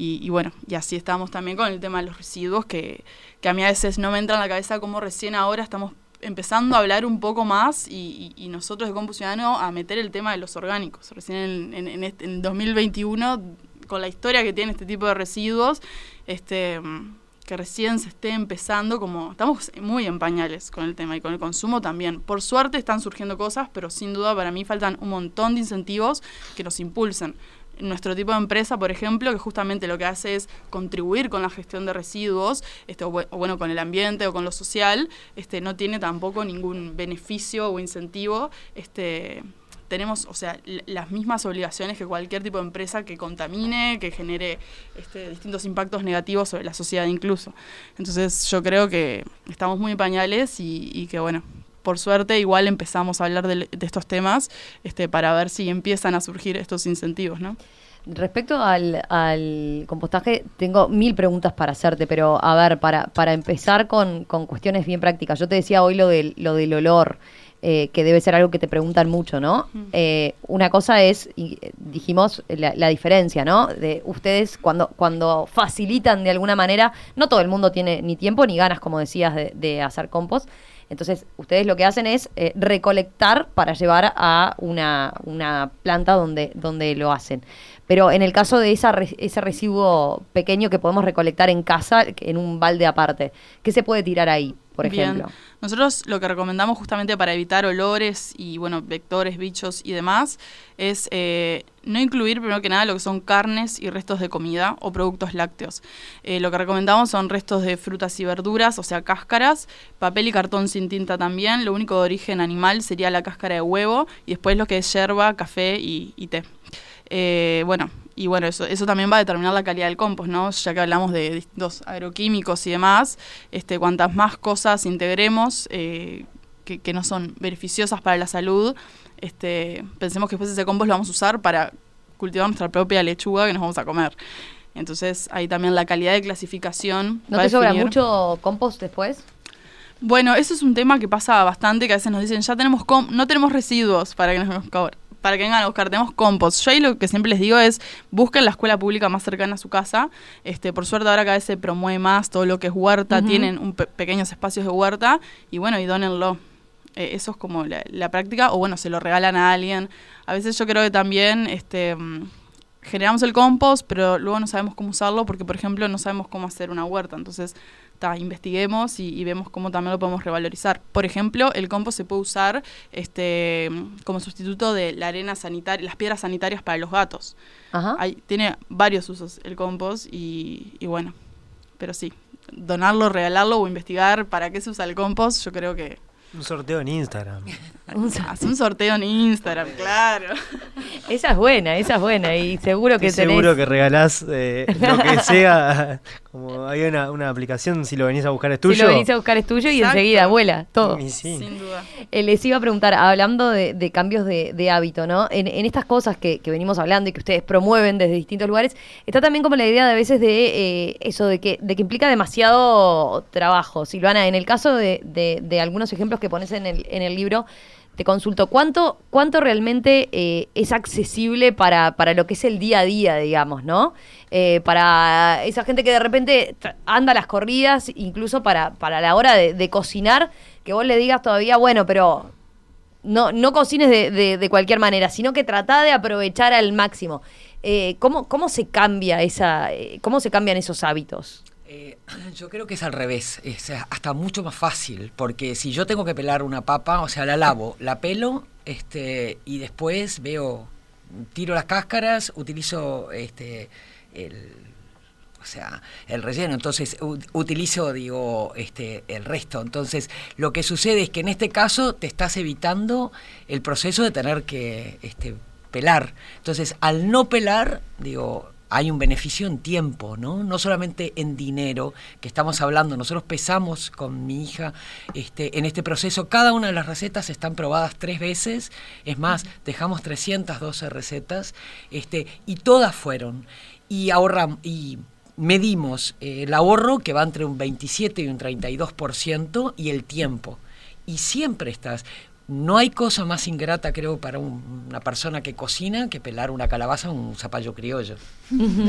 Y, bueno, y así estamos también con el tema de los residuos, que, que a mí a veces no me entra en la cabeza como recién ahora estamos empezando a hablar un poco más y, nosotros de Compu Ciudadano a meter el tema de los orgánicos. Recién en, en, este, en 2021, con la historia que tiene este tipo de residuos, este que recién se esté empezando, como estamos muy en pañales con el tema y con el consumo también. Por suerte están surgiendo cosas, pero sin duda para mí faltan un montón de incentivos que nos impulsen nuestro tipo de empresa, por ejemplo, que justamente lo que hace es contribuir con la gestión de residuos, este, o, bueno, con el ambiente o con lo social, este, no tiene tampoco ningún beneficio o incentivo. Este, tenemos, o sea, las mismas obligaciones que cualquier tipo de empresa que contamine, que genere este, distintos impactos negativos sobre la sociedad incluso. Entonces yo creo que estamos muy pañales y, y que bueno, por suerte igual empezamos a hablar de, estos temas este, para ver si empiezan a surgir estos incentivos, ¿no? Respecto al, compostaje, tengo mil preguntas para hacerte, pero a ver, para, para empezar con, cuestiones bien prácticas. Yo te decía hoy lo del, lo del olor, eh, que debe ser algo que te preguntan mucho, ¿no? Eh, una cosa es, y dijimos, la, diferencia, ¿no? De ustedes cuando, cuando facilitan de alguna manera, no todo el mundo tiene ni tiempo ni ganas, como decías, de, de hacer compost. Entonces, ustedes lo que hacen es eh, recolectar para llevar a una, una planta donde, donde lo hacen. Pero en el caso de esa, ese residuo pequeño que podemos recolectar en casa, en un balde aparte, ¿qué se puede tirar ahí, por ejemplo? Nosotros lo que recomendamos justamente para evitar olores y, bueno, vectores, bichos y demás, es eh, no incluir, primero que nada, lo que son carnes y restos de comida o productos lácteos. Eh, lo que recomendamos son restos de frutas y verduras, o sea, cáscaras, papel y cartón sin tinta también. Lo único de origen animal sería la cáscara de huevo y después lo que es yerba, café y té. Eh, bueno, y bueno, eso, eso también va a determinar la calidad del compost, ¿no? Ya que hablamos de distintos agroquímicos y demás, este, cuantas más cosas integremos eh, que, no son beneficiosas para la salud, este, pensemos que después ese compost lo vamos a usar para cultivar nuestra propia lechuga que nos vamos a comer. Entonces, ahí también la calidad de clasificación. ¿No te sobra mucho compost después? Bueno, eso es un tema que pasa bastante, que a veces nos dicen, ya tenemos no tenemos residuos para que nos para que vengan a buscar. Tenemos compost. Yo ahí lo que siempre les digo es busquen la escuela pública más cercana a su casa. Este, por suerte ahora cada vez se promueve más todo lo que es huerta, tienen un pequeños espacios de huerta y bueno, y dónenlo. Eh, eso es como la, práctica, o bueno, se lo regalan a alguien. A veces yo creo que también este, mm, generamos el compost, pero luego no sabemos cómo usarlo porque, por ejemplo, no sabemos cómo hacer una huerta. Entonces, investiguemos y, vemos cómo también lo podemos revalorizar. Por ejemplo, el compost se puede usar este, como sustituto de la arena sanitaria, las piedras sanitarias para los gatos. tiene varios usos el compost y, y bueno, pero sí, donarlo, regalarlo o investigar para qué se usa el compost, yo creo que un sorteo en Instagram. Haz un sorteo en Instagram, claro. Esa es buena, esa es buena. Y seguro que tenés... Seguro que regalás eh, lo que sea. Como hay una, una, aplicación, si lo venís a buscar es tuyo. Si lo venís a buscar es tuyo y enseguida vuela, todo. Sin duda. Eh, les iba a preguntar, hablando de, cambios de, hábito, ¿no? En, estas cosas que, venimos hablando y que ustedes promueven desde distintos lugares, está también como la idea de a veces de eh, eso, de que, de que implica demasiado trabajo. Silvana, en el caso de, de algunos ejemplos que pones en el, en el libro, te consulto, ¿cuánto, cuánto realmente eh, es accesible para, para, lo que es el día a día, digamos, ¿no? Eh, para esa gente que de repente anda a las corridas, incluso para, para la hora de, cocinar, que vos le digas todavía, bueno, pero no, no cocines de, de- cualquier manera, sino que trata de aprovechar al máximo. Eh, ¿cómo, ¿Cómo se cambia esa, cómo se cambian esos hábitos? Eh, yo creo que es al revés, es hasta mucho más fácil, porque si yo tengo que pelar una papa, o sea, la lavo, la pelo, este, y después veo, tiro las cáscaras, utilizo este, el, o sea, el relleno, entonces utilizo, digo, este, el resto. Entonces, lo que sucede es que en este caso te estás evitando el proceso de tener que este, pelar. Entonces, al no pelar, digo, hay un beneficio en tiempo, ¿no? No solamente en dinero, que estamos hablando. Nosotros pesamos con mi hija este, en este proceso. Cada una de las recetas están probadas tres veces. Es más, dejamos 312 recetas este, y todas fueron. Y ahorramos. Y medimos eh, el ahorro que va entre un 27 y un 32% y el tiempo. Y siempre estás. No hay cosa más ingrata, creo, para un- una persona que cocina que pelar una calabaza o un zapallo criollo.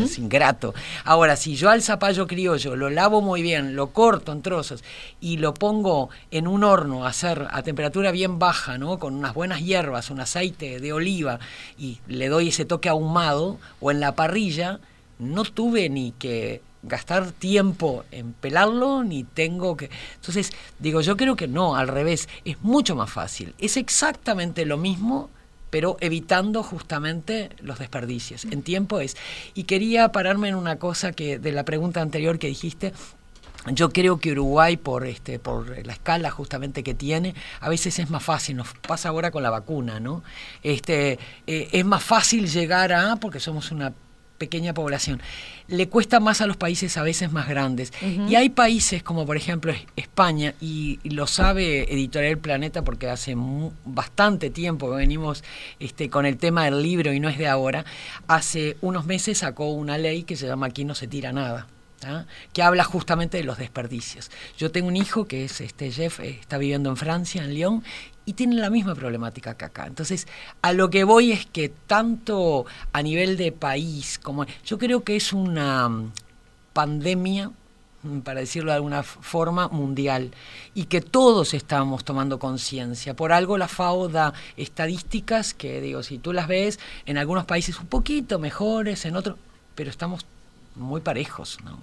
Es ingrato. Ahora, si yo al zapallo criollo lo lavo muy bien, lo corto en trozos y lo pongo en un horno a hacer a temperatura bien baja, ¿no? Con unas buenas hierbas, un aceite de oliva y le doy ese toque ahumado o en la parrilla, no tuve ni que gastar tiempo en pelarlo, ni tengo que... Entonces, digo, yo creo que no, al revés, es mucho más fácil. Es exactamente lo mismo, pero evitando justamente los desperdicios. En tiempo es... Y quería pararme en una cosa que de la pregunta anterior que dijiste, yo creo que Uruguay, por este, por la escala justamente que tiene, a veces es más fácil, nos pasa ahora con la vacuna, ¿no? Este, eh, es más fácil llegar a, porque somos una pequeña población, le cuesta más a los países a veces más grandes. Y hay países como por ejemplo Es- España, y, lo sabe Editorial Planeta porque hace bastante tiempo que venimos este, con el tema del libro y no es de ahora, hace unos meses sacó una ley que se llama Aquí no se tira nada. Que habla justamente de los desperdicios. Yo tengo un hijo que es este Jeff, eh, está viviendo en Francia, en Lyon, y tiene la misma problemática que acá. Entonces, a lo que voy es que tanto a nivel de país como yo creo que es una mm, pandemia mm, para decirlo de alguna forma, mundial, y que todos estamos tomando conciencia. Por algo la FAO da estadísticas que, digo, si tú las ves, en algunos países un poquito mejores, en otros, pero estamos muy parejos, ¿no?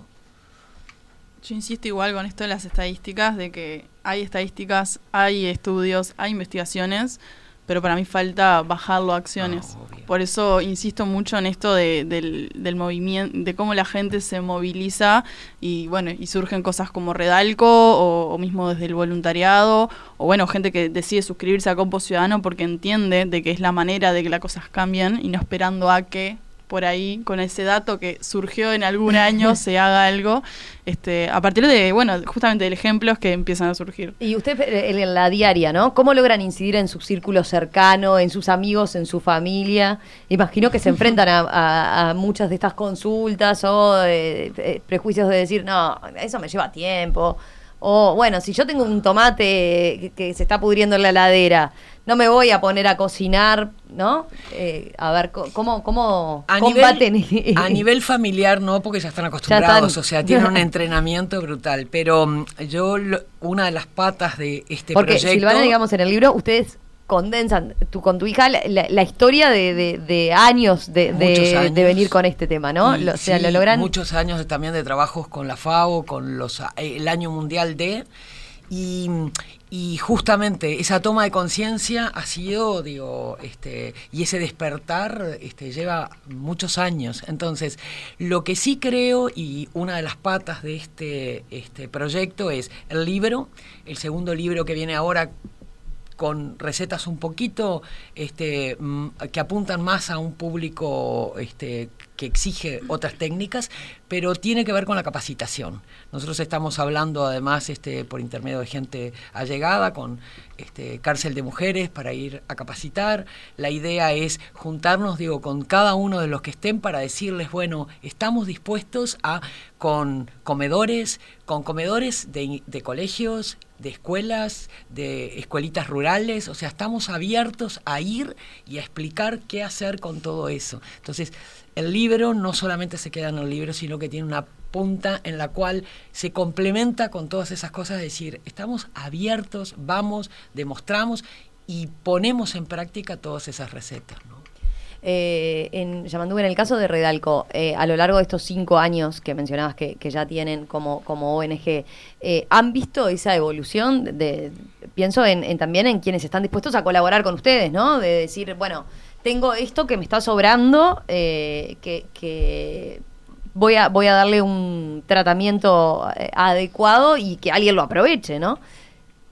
Yo insisto igual con esto de las estadísticas, de que hay estadísticas, hay estudios, hay investigaciones, pero para mí falta bajarlo a acciones. Ah. Por eso insisto mucho en esto de, del, del movimiento, de cómo la gente se moviliza y bueno, y surgen cosas como Redalco o, o mismo desde el voluntariado, o bueno, gente que decide suscribirse a Compo Ciudadano porque entiende de que es la manera de que las cosas cambien y no esperando a que por ahí, con ese dato que surgió en algún año, se haga algo, este, a partir de, bueno, justamente de ejemplos que empiezan a surgir. Y usted eh, en la diaria, ¿no? ¿Cómo logran incidir en su círculo cercano, en sus amigos, en su familia? Imagino que se enfrentan a, a- a muchas de estas consultas o eh, eh, prejuicios de decir, no, eso me lleva tiempo. O bueno, si yo tengo un tomate que, que se está pudriendo en la heladera, no me voy a poner a cocinar, ¿no? Eh, a ver, ¿cómo, cómo A combaten? nivel, a nivel familiar no, porque ya están acostumbrados, están. o sea, tienen un entrenamiento brutal. Pero mm, yo, lo- una de las patas de este Porque proyecto... Silvana, digamos, en el libro ustedes condensan tú, con tu hija la, la- la historia de, de- de años, de, años. venir con este tema, ¿no? Y Lo- o sea, sí, lo logran. Muchos años también de trabajos con la FAO, con los el año mundial de. Y, y justamente esa toma de conciencia ha sido, digo, este, y ese despertar este, lleva muchos años. Entonces, lo que sí creo, y una de las patas de este, este proyecto es el libro, el segundo libro que viene ahora con recetas un poquito este, que apuntan más a un público este, que exige otras técnicas, pero tiene que ver con la capacitación. Nosotros estamos hablando además este, por intermedio de gente allegada con este, cárcel de mujeres para ir a capacitar. La idea es juntarnos, digo, con cada uno de los que estén para decirles, bueno, estamos dispuestos a con comedores, con comedores de, de colegios, de escuelas, de escuelitas rurales, o sea, estamos abiertos a ir y a explicar qué hacer con todo eso. Entonces, el libro no solamente se queda en el libro, sino que tiene una punta en la cual se complementa con todas esas cosas, es decir, estamos abiertos, vamos, demostramos y ponemos en práctica todas esas recetas. ¿no? Eh, en en el caso de Redalco, eh, a lo largo de estos cinco años que mencionabas que, que ya tienen como, como ONG, eh, ¿han visto esa evolución? De, pienso en, en también en quienes están dispuestos a colaborar con ustedes, ¿no? De decir, bueno, tengo esto que me está sobrando, eh, que, que voy, a, voy a darle un tratamiento eh, adecuado y que alguien lo aproveche, ¿no?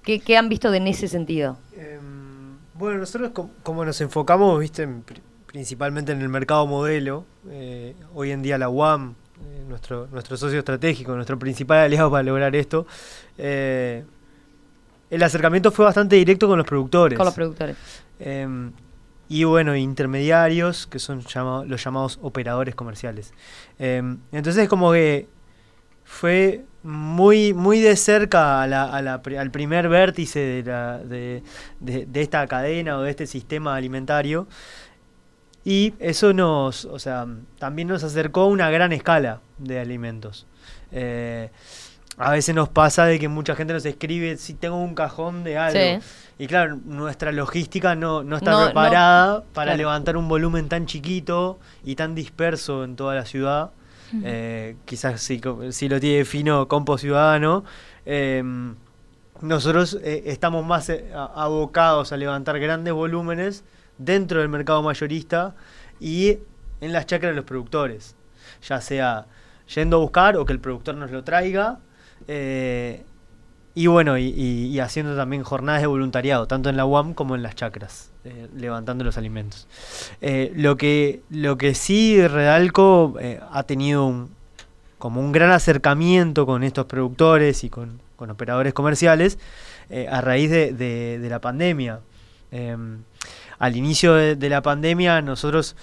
¿Qué, qué han visto en ese sentido? Em, bueno, nosotros com- como nos enfocamos, viste, en pri- principalmente en el mercado modelo, eh, hoy en día la UAM, nuestro, nuestro socio estratégico, nuestro principal aliado para lograr esto, el acercamiento fue bastante directo con los productores. Con los productores. Em, y bueno, intermediarios, que son los llamados operadores comerciales. Em, entonces como que fue muy, muy de cerca al primer vértice de- de esta cadena o de este sistema alimentario. Y eso nos, o sea, también nos acercó a una gran escala de alimentos. Eh, a veces nos pasa de que mucha gente nos escribe si tengo un cajón de algo. Sí. Y claro, nuestra logística no, no está No, no, preparada para claro. levantar un volumen tan chiquito y tan disperso en toda la ciudad. Eh, quizás si, si lo tiene fino Compo Ciudadano. em, nosotros eh, estamos más eh, abocados a levantar grandes volúmenes dentro del mercado mayorista y en las chacras de los productores. Ya sea yendo a buscar o que el productor nos lo traiga. Eh, y bueno, y, haciendo también jornadas de voluntariado, tanto en la UAM como en las chacras, eh, levantando los alimentos. Eh, lo, que, lo que sí Redalco ha tenido un, como un gran acercamiento con estos productores y con, con operadores comerciales a raíz de, de- de la pandemia. Al inicio de, de la pandemia nosotros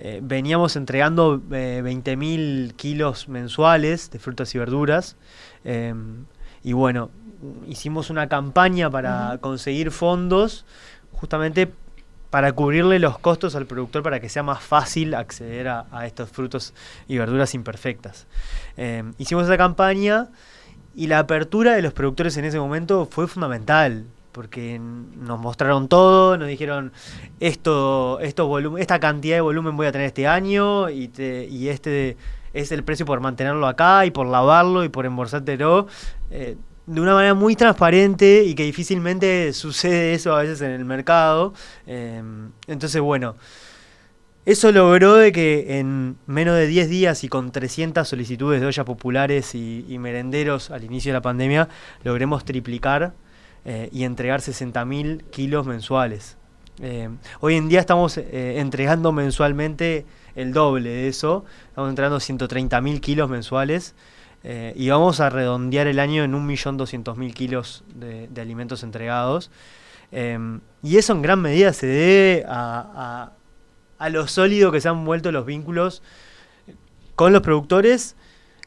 eh, veníamos entregando eh, 20.000 kilos mensuales de frutas y verduras. eh, y bueno, hicimos una campaña para conseguir fondos justamente para cubrirle los costos al productor para que sea más fácil acceder a, a estos frutos y verduras imperfectas. Eh, hicimos esa campaña y la apertura de los productores en ese momento fue fundamental porque nos mostraron todo, nos dijeron esto, estos volum- esta cantidad de volumen voy a tener este año y, te- y este es el precio por mantenerlo acá y por lavarlo y por embolsártelo. eh, de una manera muy transparente y que difícilmente sucede eso a veces en el mercado. Eh, entonces, bueno, eso logró de que en menos de 10 días y con 300 solicitudes de ollas populares y merenderos al inicio de la pandemia, logremos triplicar eh, y entregar 60.000 kilos mensuales. Eh, hoy en día estamos eh, entregando mensualmente el doble de eso, estamos entregando 130.000 kilos mensuales y vamos a redondear el año en 1.200.000 kilos de, alimentos entregados. Y eso en gran medida se debe a, a- a lo sólido que se han vuelto los vínculos con los productores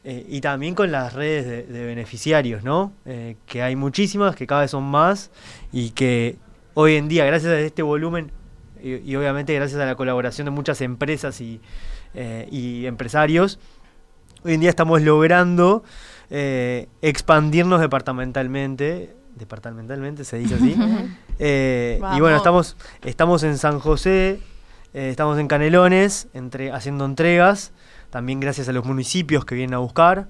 eh, y también con las redes de, de beneficiarios, ¿no? Eh, que hay muchísimas, que cada vez son más y que hoy en día, gracias a este volumen y, y obviamente gracias a la colaboración de muchas empresas y, eh, y empresarios, hoy en día estamos logrando expandirnos departamentalmente. Departamentalmente se dice así. Y bueno, estamos, estamos en San José, estamos en Canelones, entre, haciendo entregas, también gracias a los municipios que vienen a buscar.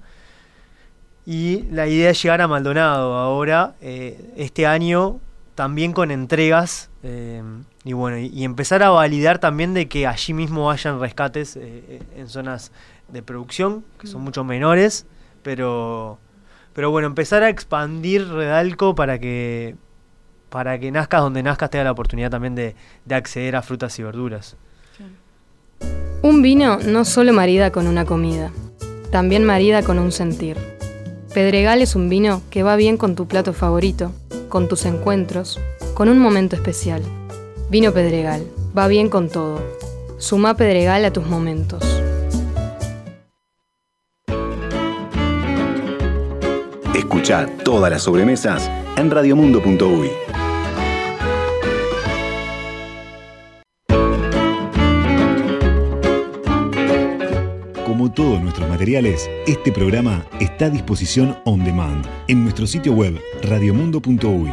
Y la idea es llegar a Maldonado ahora, eh, este año, también con entregas. eh, y bueno, y, y empezar a validar también de que allí mismo hayan rescates eh, en zonas de producción, que son mucho menores, pero, pero bueno, empezar a expandir Redalco para que, para que nazcas donde nazcas tenga la oportunidad también de, de acceder a frutas y verduras. Un vino no solo marida con una comida, también marida con un sentir. Pedregal es un vino que va bien con tu plato favorito, con tus encuentros, con un momento especial. Vino Pedregal, va bien con todo. Suma Pedregal a tus momentos. Escucha todas las sobremesas en radiomundo.uy. todos nuestros materiales, este programa está a disposición on demand en nuestro sitio web radiomundo.uy.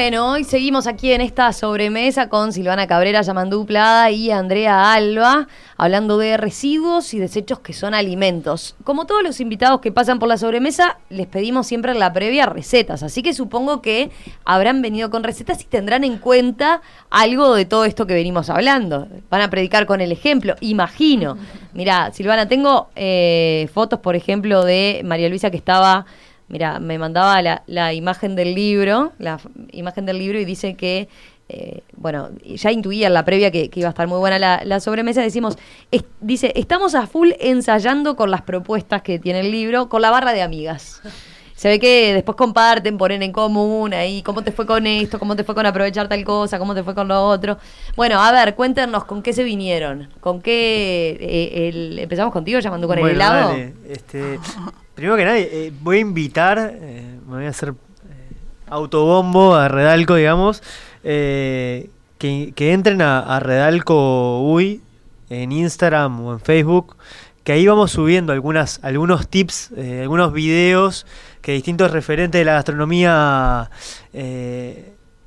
Bueno, hoy seguimos aquí en esta sobremesa con Silvana Cabrera, Yamandú Plada y Andrea Alba, hablando de residuos y desechos que son alimentos. Como todos los invitados que pasan por la sobremesa, les pedimos siempre la previa recetas, así que supongo que habrán venido con recetas y tendrán en cuenta algo de todo esto que venimos hablando. Van a predicar con el ejemplo, imagino. Mira, Silvana, tengo eh, fotos, por ejemplo, de María Luisa que estaba Mira, me mandaba la, la, imagen del libro, la imagen del libro y dice que, eh, bueno, ya intuía en la previa que, iba a estar muy buena la, la sobremesa. Decimos, dice, estamos a full ensayando con las propuestas que tiene el libro, con la barra de amigas. Se ve que después comparten, ponen en común ahí cómo te fue con esto, cómo te fue con aprovechar tal cosa, cómo te fue con lo otro. Bueno, a ver, cuéntenos con qué se vinieron, con qué... Eh, el, empezamos contigo llamando con el helado. Este, Primero que nada, eh, voy a invitar, eh, me voy a hacer eh, autobombo a Redalco, digamos, que, entren a, Redalco UI en Instagram o en Facebook, que ahí vamos subiendo algunas, algunos tips, algunos videos que distintos referentes de la gastronomía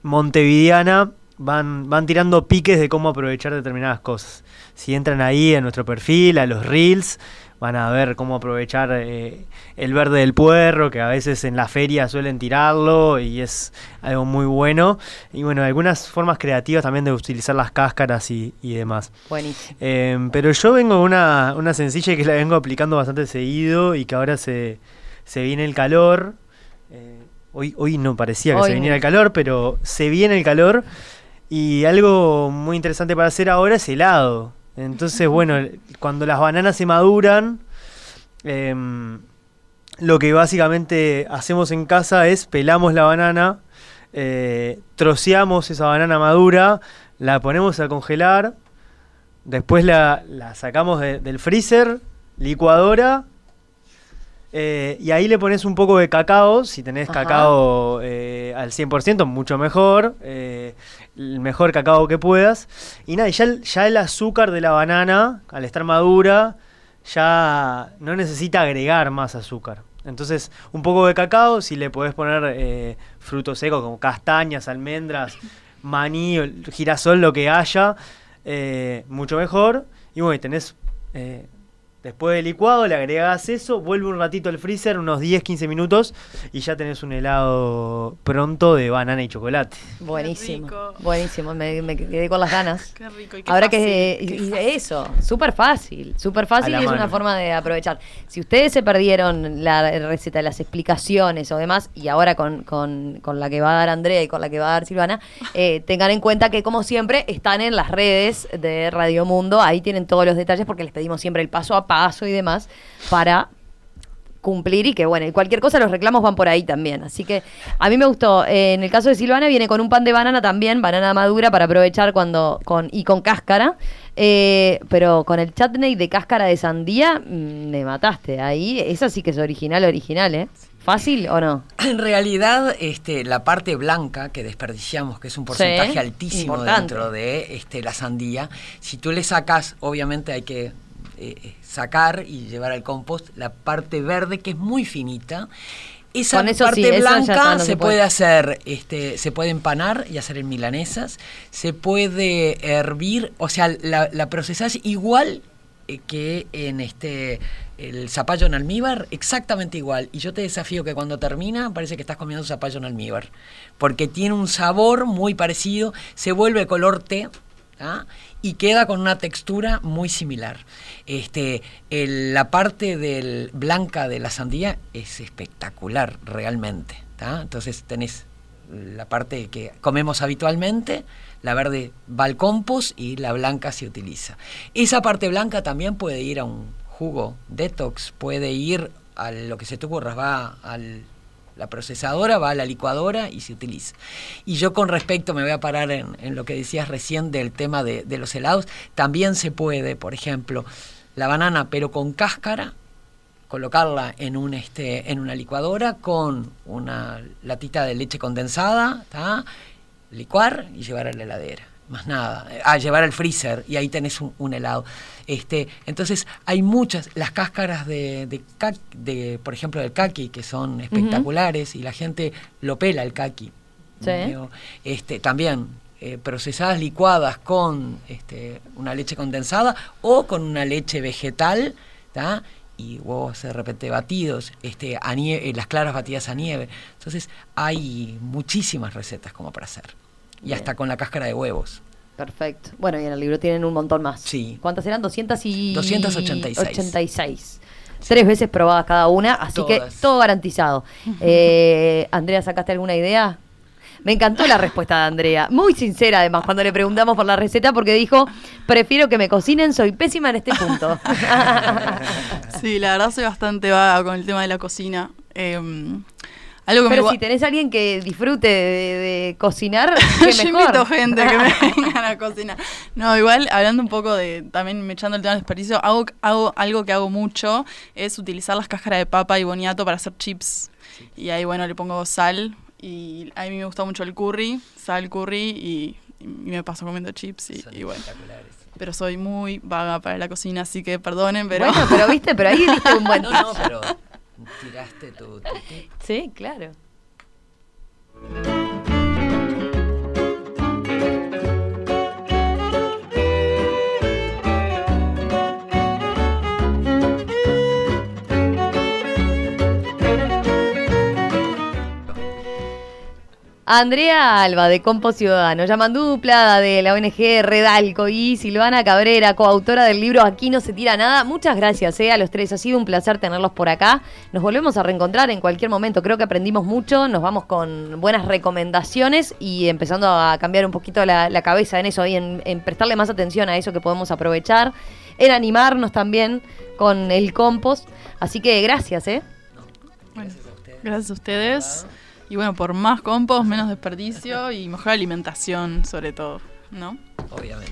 montevideana van, van tirando piques de cómo aprovechar determinadas cosas. Si entran ahí a nuestro perfil, a los reels, van a ver cómo aprovechar eh, el verde del puerro, que a veces en la feria suelen tirarlo y es algo muy bueno. Y bueno, algunas formas creativas también de utilizar las cáscaras y, demás. Buenísimo. Em, pero yo vengo una, una sencilla que la vengo aplicando bastante seguido y que ahora se, se viene el calor. Eh, hoy, hoy no parecía que se viniera el calor, pero se viene el calor. Y algo muy interesante para hacer ahora es helado. Entonces, bueno, cuando las bananas se maduran, em, lo que básicamente hacemos en casa es pelamos la banana, eh, troceamos esa banana madura, la ponemos a congelar, después la, sacamos del freezer, licuadora, eh, y ahí le pones un poco de cacao, si tenés cacao eh, al 100%, mucho mejor el mejor cacao que puedas. Y nada, ya, ya el azúcar de la banana, al estar madura, ya no necesita agregar más azúcar. Entonces, un poco de cacao, si le podés poner eh, frutos secos como castañas, almendras, maní, girasol, lo que haya, eh, mucho mejor. Y bueno, tenés eh, Después del licuado le agregas eso, vuelve un ratito al freezer, unos 10-15 minutos, y ya tenés un helado pronto de banana y chocolate. Buenísimo, buenísimo, me, quedé con las ganas. Qué rico y qué Ahora que eso, súper fácil, súper fácil y es una forma de aprovechar. Si ustedes se perdieron la receta, las explicaciones o demás, y ahora con, con, con la que va a dar Andrea y con la que va a dar Silvana, eh, tengan en cuenta que como siempre están en las redes de Radio Mundo, ahí tienen todos los detalles porque les pedimos siempre el paso a paso paso y demás para cumplir y que bueno, y cualquier cosa los reclamos van por ahí también. Así que a mí me gustó. Eh, en el caso de Silvana viene con un pan de banana también, banana madura para aprovechar cuando con y con cáscara. Eh, pero con el chutney de cáscara de sandía mm, me mataste. Ahí esa sí que es original, original, ¿eh? ¿Fácil o no? En realidad, este, la parte blanca que desperdiciamos, que es un porcentaje altísimo dentro de este, la sandía, si tú le sacas, obviamente hay que eh, sacar y llevar al compost la parte verde que es muy finita. Esa parte blanca se, puede. hacer, este, se puede empanar y hacer en milanesas, se puede hervir, o sea, la, la procesás igual eh, que en este el zapallo en almíbar, exactamente igual. Y yo te desafío que cuando termina parece que estás comiendo zapallo en almíbar, porque tiene un sabor muy parecido, se vuelve color té y queda con una textura muy similar. Este, la parte del blanca de la sandía es espectacular realmente. Entonces tenés la parte que comemos habitualmente, la verde va al compost y la blanca se utiliza. Esa parte blanca también puede ir a un jugo detox, puede ir a lo que se te ocurra, va al la procesadora va a la licuadora y se utiliza. Y yo con respecto, me voy a parar en, lo que decías recién del tema de, los helados, también se puede, por ejemplo, la banana pero con cáscara, colocarla en, un, este, en una licuadora con una latita de leche condensada, licuar y llevar a la heladera más nada, a llevar al freezer y ahí tenés un, helado. Este, entonces hay muchas, las cáscaras de, de, por ejemplo, del kaki, que son espectaculares y la gente lo pela el kaki. Sí. Digo, Este, también eh, procesadas licuadas con este, una leche condensada o con una leche vegetal, ¿tá? y huevos de repente batidos, este, a eh, las claras batidas a nieve. Entonces hay muchísimas recetas como para hacer. Y Bien. hasta con la cáscara de huevos. Perfecto. Bueno, y en el libro tienen un montón más. Sí. ¿Cuántas eran? 200 y... 286. 86. Tres veces probadas cada una, así Todas. que todo garantizado. Eh, Andrea, ¿sacaste alguna idea? Me encantó la respuesta de Andrea. Muy sincera, además, cuando le preguntamos por la receta, porque dijo: Prefiero que me cocinen, soy pésima en este punto. Sí, la verdad soy bastante vaga con el tema de la cocina. Eh, algo que me Pero si tenés a alguien que disfrute de, de cocinar, qué Yo mejor. invito gente que me vengan a cocinar. No, igual, hablando un poco de, también me echando el tema del desperdicio, hago, hago algo que hago mucho, es utilizar las cáscaras de papa y boniato para hacer chips. Y ahí, bueno, le pongo sal y a mí me gusta mucho el curry, sal, curry y, y me paso comiendo chips y, Son y bueno. espectaculares. Pero soy muy vaga para la cocina, así que perdonen, pero... Bueno, pero viste, pero ahí diste un buen No, no, pero tiraste tip. Sí, claro. Andrea Alba, de Compo Ciudadano, Dupla de la ONG Redalco y Silvana Cabrera, coautora del libro Aquí no se tira nada. Muchas gracias eh, a los tres, ha sido un placer tenerlos por acá. Nos volvemos a reencontrar en cualquier momento, creo que aprendimos mucho, nos vamos con buenas recomendaciones y empezando a cambiar un poquito la, cabeza en eso y en, prestarle más atención a eso que podemos aprovechar, en animarnos también con el compost. Así que gracias, ¿eh? Bueno, gracias a ustedes. Y bueno, por más compost, menos desperdicio y mejor alimentación sobre todo, ¿no? Obviamente.